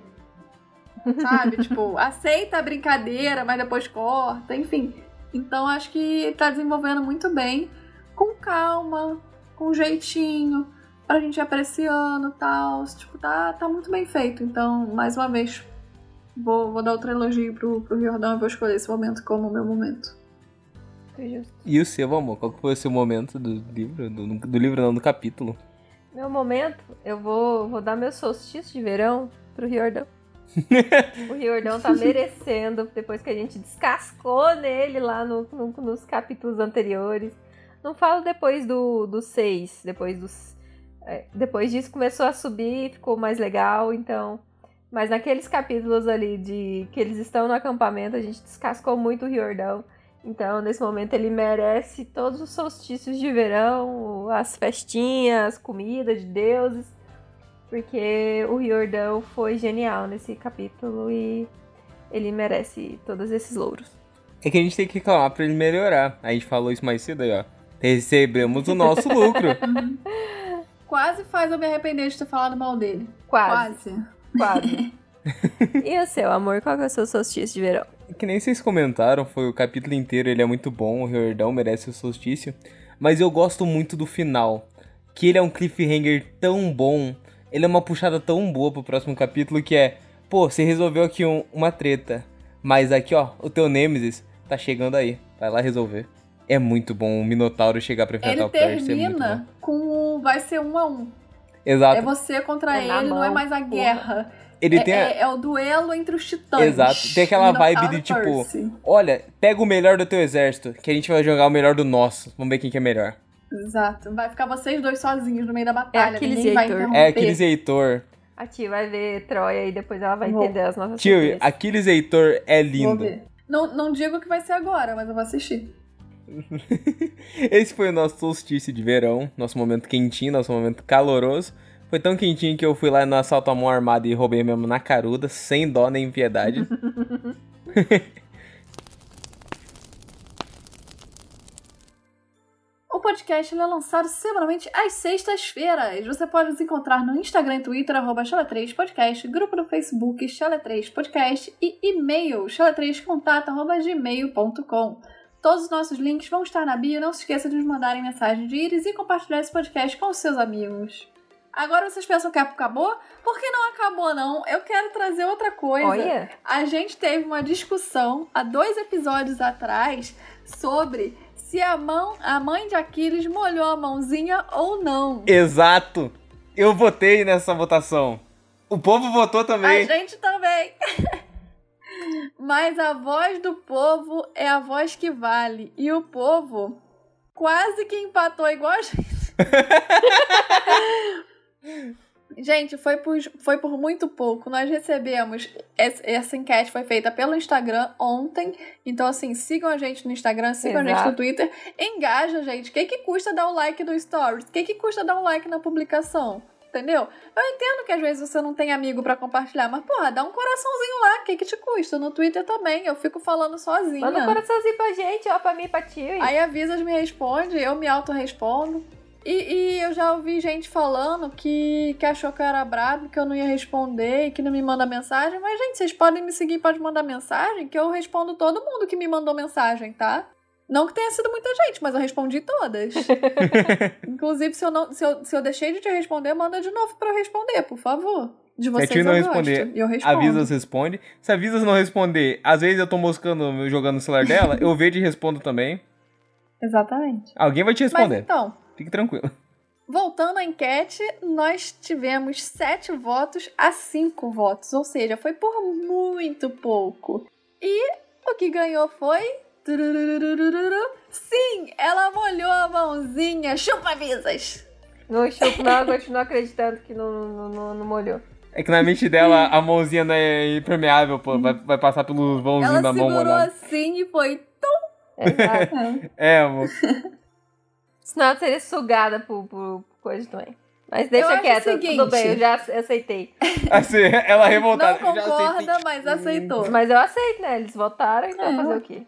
Sabe? [LAUGHS] tipo, aceita a brincadeira, mas depois corta, enfim. Então acho que tá desenvolvendo muito bem, com calma, com jeitinho, pra gente ir apreciando e tal. Tipo, tá, tá muito bem feito. Então, mais uma vez, vou, vou dar outro elogio pro, pro Jordão e vou escolher esse momento como o meu momento. Justo. E o seu, amor? Qual que foi o seu momento do livro? Do, do livro, não, do capítulo? Meu momento, eu vou, vou dar meu solstício de verão pro Riordão. [LAUGHS] o Riordão tá merecendo, depois que a gente descascou nele lá no, no- nos capítulos anteriores. Não falo depois do, do seis, depois dos. É, depois disso começou a subir, ficou mais legal, então. Mas naqueles capítulos ali de que eles estão no acampamento, a gente descascou muito o Riordão. Então, nesse momento, ele merece todos os solstícios de verão, as festinhas, as comidas de deuses, porque o Riordão foi genial nesse capítulo e ele merece todos esses louros. É que a gente tem que reclamar pra ele melhorar. A gente falou isso mais cedo aí, ó. Recebemos o nosso lucro. [LAUGHS] Quase faz eu me arrepender de ter falado mal dele. Quase, Quase. quase. [LAUGHS] e o seu, amor? Qual que é o seu solstício de verão? Que nem vocês comentaram, foi o capítulo inteiro, ele é muito bom, o Riordão merece o solstício. Mas eu gosto muito do final. Que ele é um cliffhanger tão bom, ele é uma puxada tão boa pro próximo capítulo que é, pô, você resolveu aqui um- uma treta. Mas aqui, ó, o teu Nemesis tá chegando aí. Vai lá resolver. É muito bom o Minotauro chegar pra enfrentar Ele o Percy, é bom. termina com o vai ser um a um. Exato. É você contra É ele, não é mais a porra. guerra. Ele é, tem a- é- é o duelo entre os titãs. Exato, tem aquela vibe de, tipo, Percy. Olha, pega o melhor do teu exército, que a gente vai jogar o melhor do nosso. Vamos ver quem que é melhor. Exato. Vai ficar vocês dois sozinhos no meio da batalha. Aquiles Ninguém e vai Heitor. interromper. É Aquiles e Heitor. A tia vai ver Troia e depois ela vai Vou. entender as nossas Tio. Aquiles e Heitor é Vou lindo. ver. Não, não digo que vai ser agora, mas eu vou assistir. [LAUGHS] Esse foi o nosso solstício de verão, nosso momento quentinho, nosso momento caloroso. Foi tão quentinho que eu fui lá no assalto à mão armada e roubei mesmo na caruda, sem dó nem piedade. [LAUGHS] O podcast é lançado semanalmente às sextas-feiras. Você pode nos encontrar no Instagram e Twitter, arroba 3 podcast grupo no Facebook, Chala3podcast e e-mail, chala3contato.gmail.com. Todos os nossos links vão estar na bio. Não se esqueça de nos mandarem mensagem de íris e compartilhar esse podcast com os seus amigos. Agora vocês pensam que acabou? Por que não acabou, não? Eu quero trazer outra coisa. Olha. A gente teve uma discussão há dois episódios atrás sobre se a mão, a mãe de Aquiles molhou a mãozinha ou não. Exato! Eu votei nessa votação. O povo votou A também. gente também. [LAUGHS] Mas a voz do povo é a voz que vale. E o povo quase que empatou igual a gente. [LAUGHS] Gente, foi por, foi por muito pouco. Nós recebemos. essa- enquete foi feita pelo Instagram ontem. Então, assim, sigam a gente no Instagram, sigam a gente Exato. no Twitter. Engaja, gente. O que, que custa dar o like no Stories? O que, que custa dar um like na publicação? Entendeu? Eu entendo que às vezes você não tem amigo pra compartilhar, mas, porra, dá um coraçãozinho lá. O que, que te custa? No Twitter também. Eu fico falando sozinha. Manda um coraçãozinho pra gente, ó, pra mim e pra tio. Aí a Visas me responde, eu me auto-respondo. E, e eu já ouvi gente falando que, que achou que eu era brabo, que eu não ia responder e que não me manda mensagem. Mas, gente, vocês podem me seguir, pode mandar mensagem, que eu respondo todo mundo que me mandou mensagem, tá? Não que tenha sido muita gente, mas eu respondi todas. [LAUGHS] Inclusive, se eu, não, se, eu, se eu deixei de te responder, manda de novo pra eu responder, por favor. De Se a vocês não eu gosto, responder, e eu respondo. A Visas responde. Se a Visas não responder, às vezes eu tô moscando, jogando no celular dela, eu vejo e respondo também. Exatamente. Alguém vai te Mas responder. então, Fique tranquilo. Voltando à enquete, nós tivemos sete votos a cinco votos, ou seja, foi por muito pouco. E o que ganhou foi. Sim, ela molhou a mãozinha. Chupa visas! Não chupo, não, eu continuo acreditando que não, não, não, não molhou. É que na mente dela a mãozinha não é impermeável, pô. Vai, vai passar pelos vãozinhos Ela da mão segurou molhada. assim e foi. Exato. [LAUGHS] É, amor. Senão ela seria sugada por, por coisa também. Mas deixa Eu quieto, seguinte- tudo bem, eu já aceitei. Assim, ela revoltada. Não concorda, mas aceitou. Mas eu aceito, né? Eles votaram, então É. fazer o quê?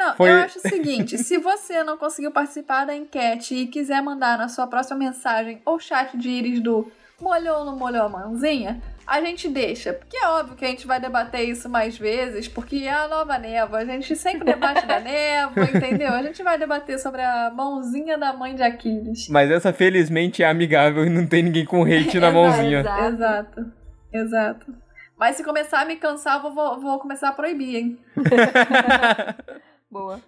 Não, Foi- eu acho o seguinte: se você não conseguiu participar da enquete e quiser mandar na sua próxima mensagem ou chat de íris do molhou ou não molhou a mãozinha, a gente deixa. Porque é óbvio que a gente vai debater isso mais vezes, porque é a nova névoa. A gente sempre debate da névoa, entendeu? A gente vai debater sobre a mãozinha da mãe de Aquiles. Mas essa felizmente é amigável e não tem ninguém com hate na [LAUGHS] mãozinha. Exato. Exato, exato. Mas se começar a me cansar, eu vou, vou, vou começar a proibir, hein? [LAUGHS] Boa.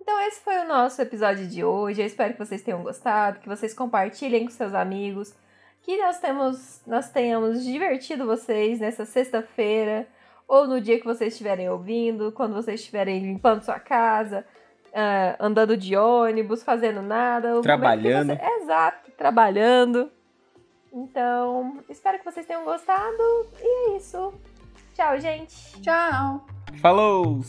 Então esse foi o nosso episódio de hoje. Eu espero que vocês tenham gostado, que vocês compartilhem com seus amigos, que nós temos, nós tenhamos divertido vocês nessa sexta-feira ou no dia que vocês estiverem ouvindo, quando vocês estiverem limpando sua casa, ah, andando de ônibus, fazendo nada, Trabalhando. você- Exato, trabalhando. Então, espero que vocês tenham gostado e é isso. Tchau, gente. Tchau! Falou!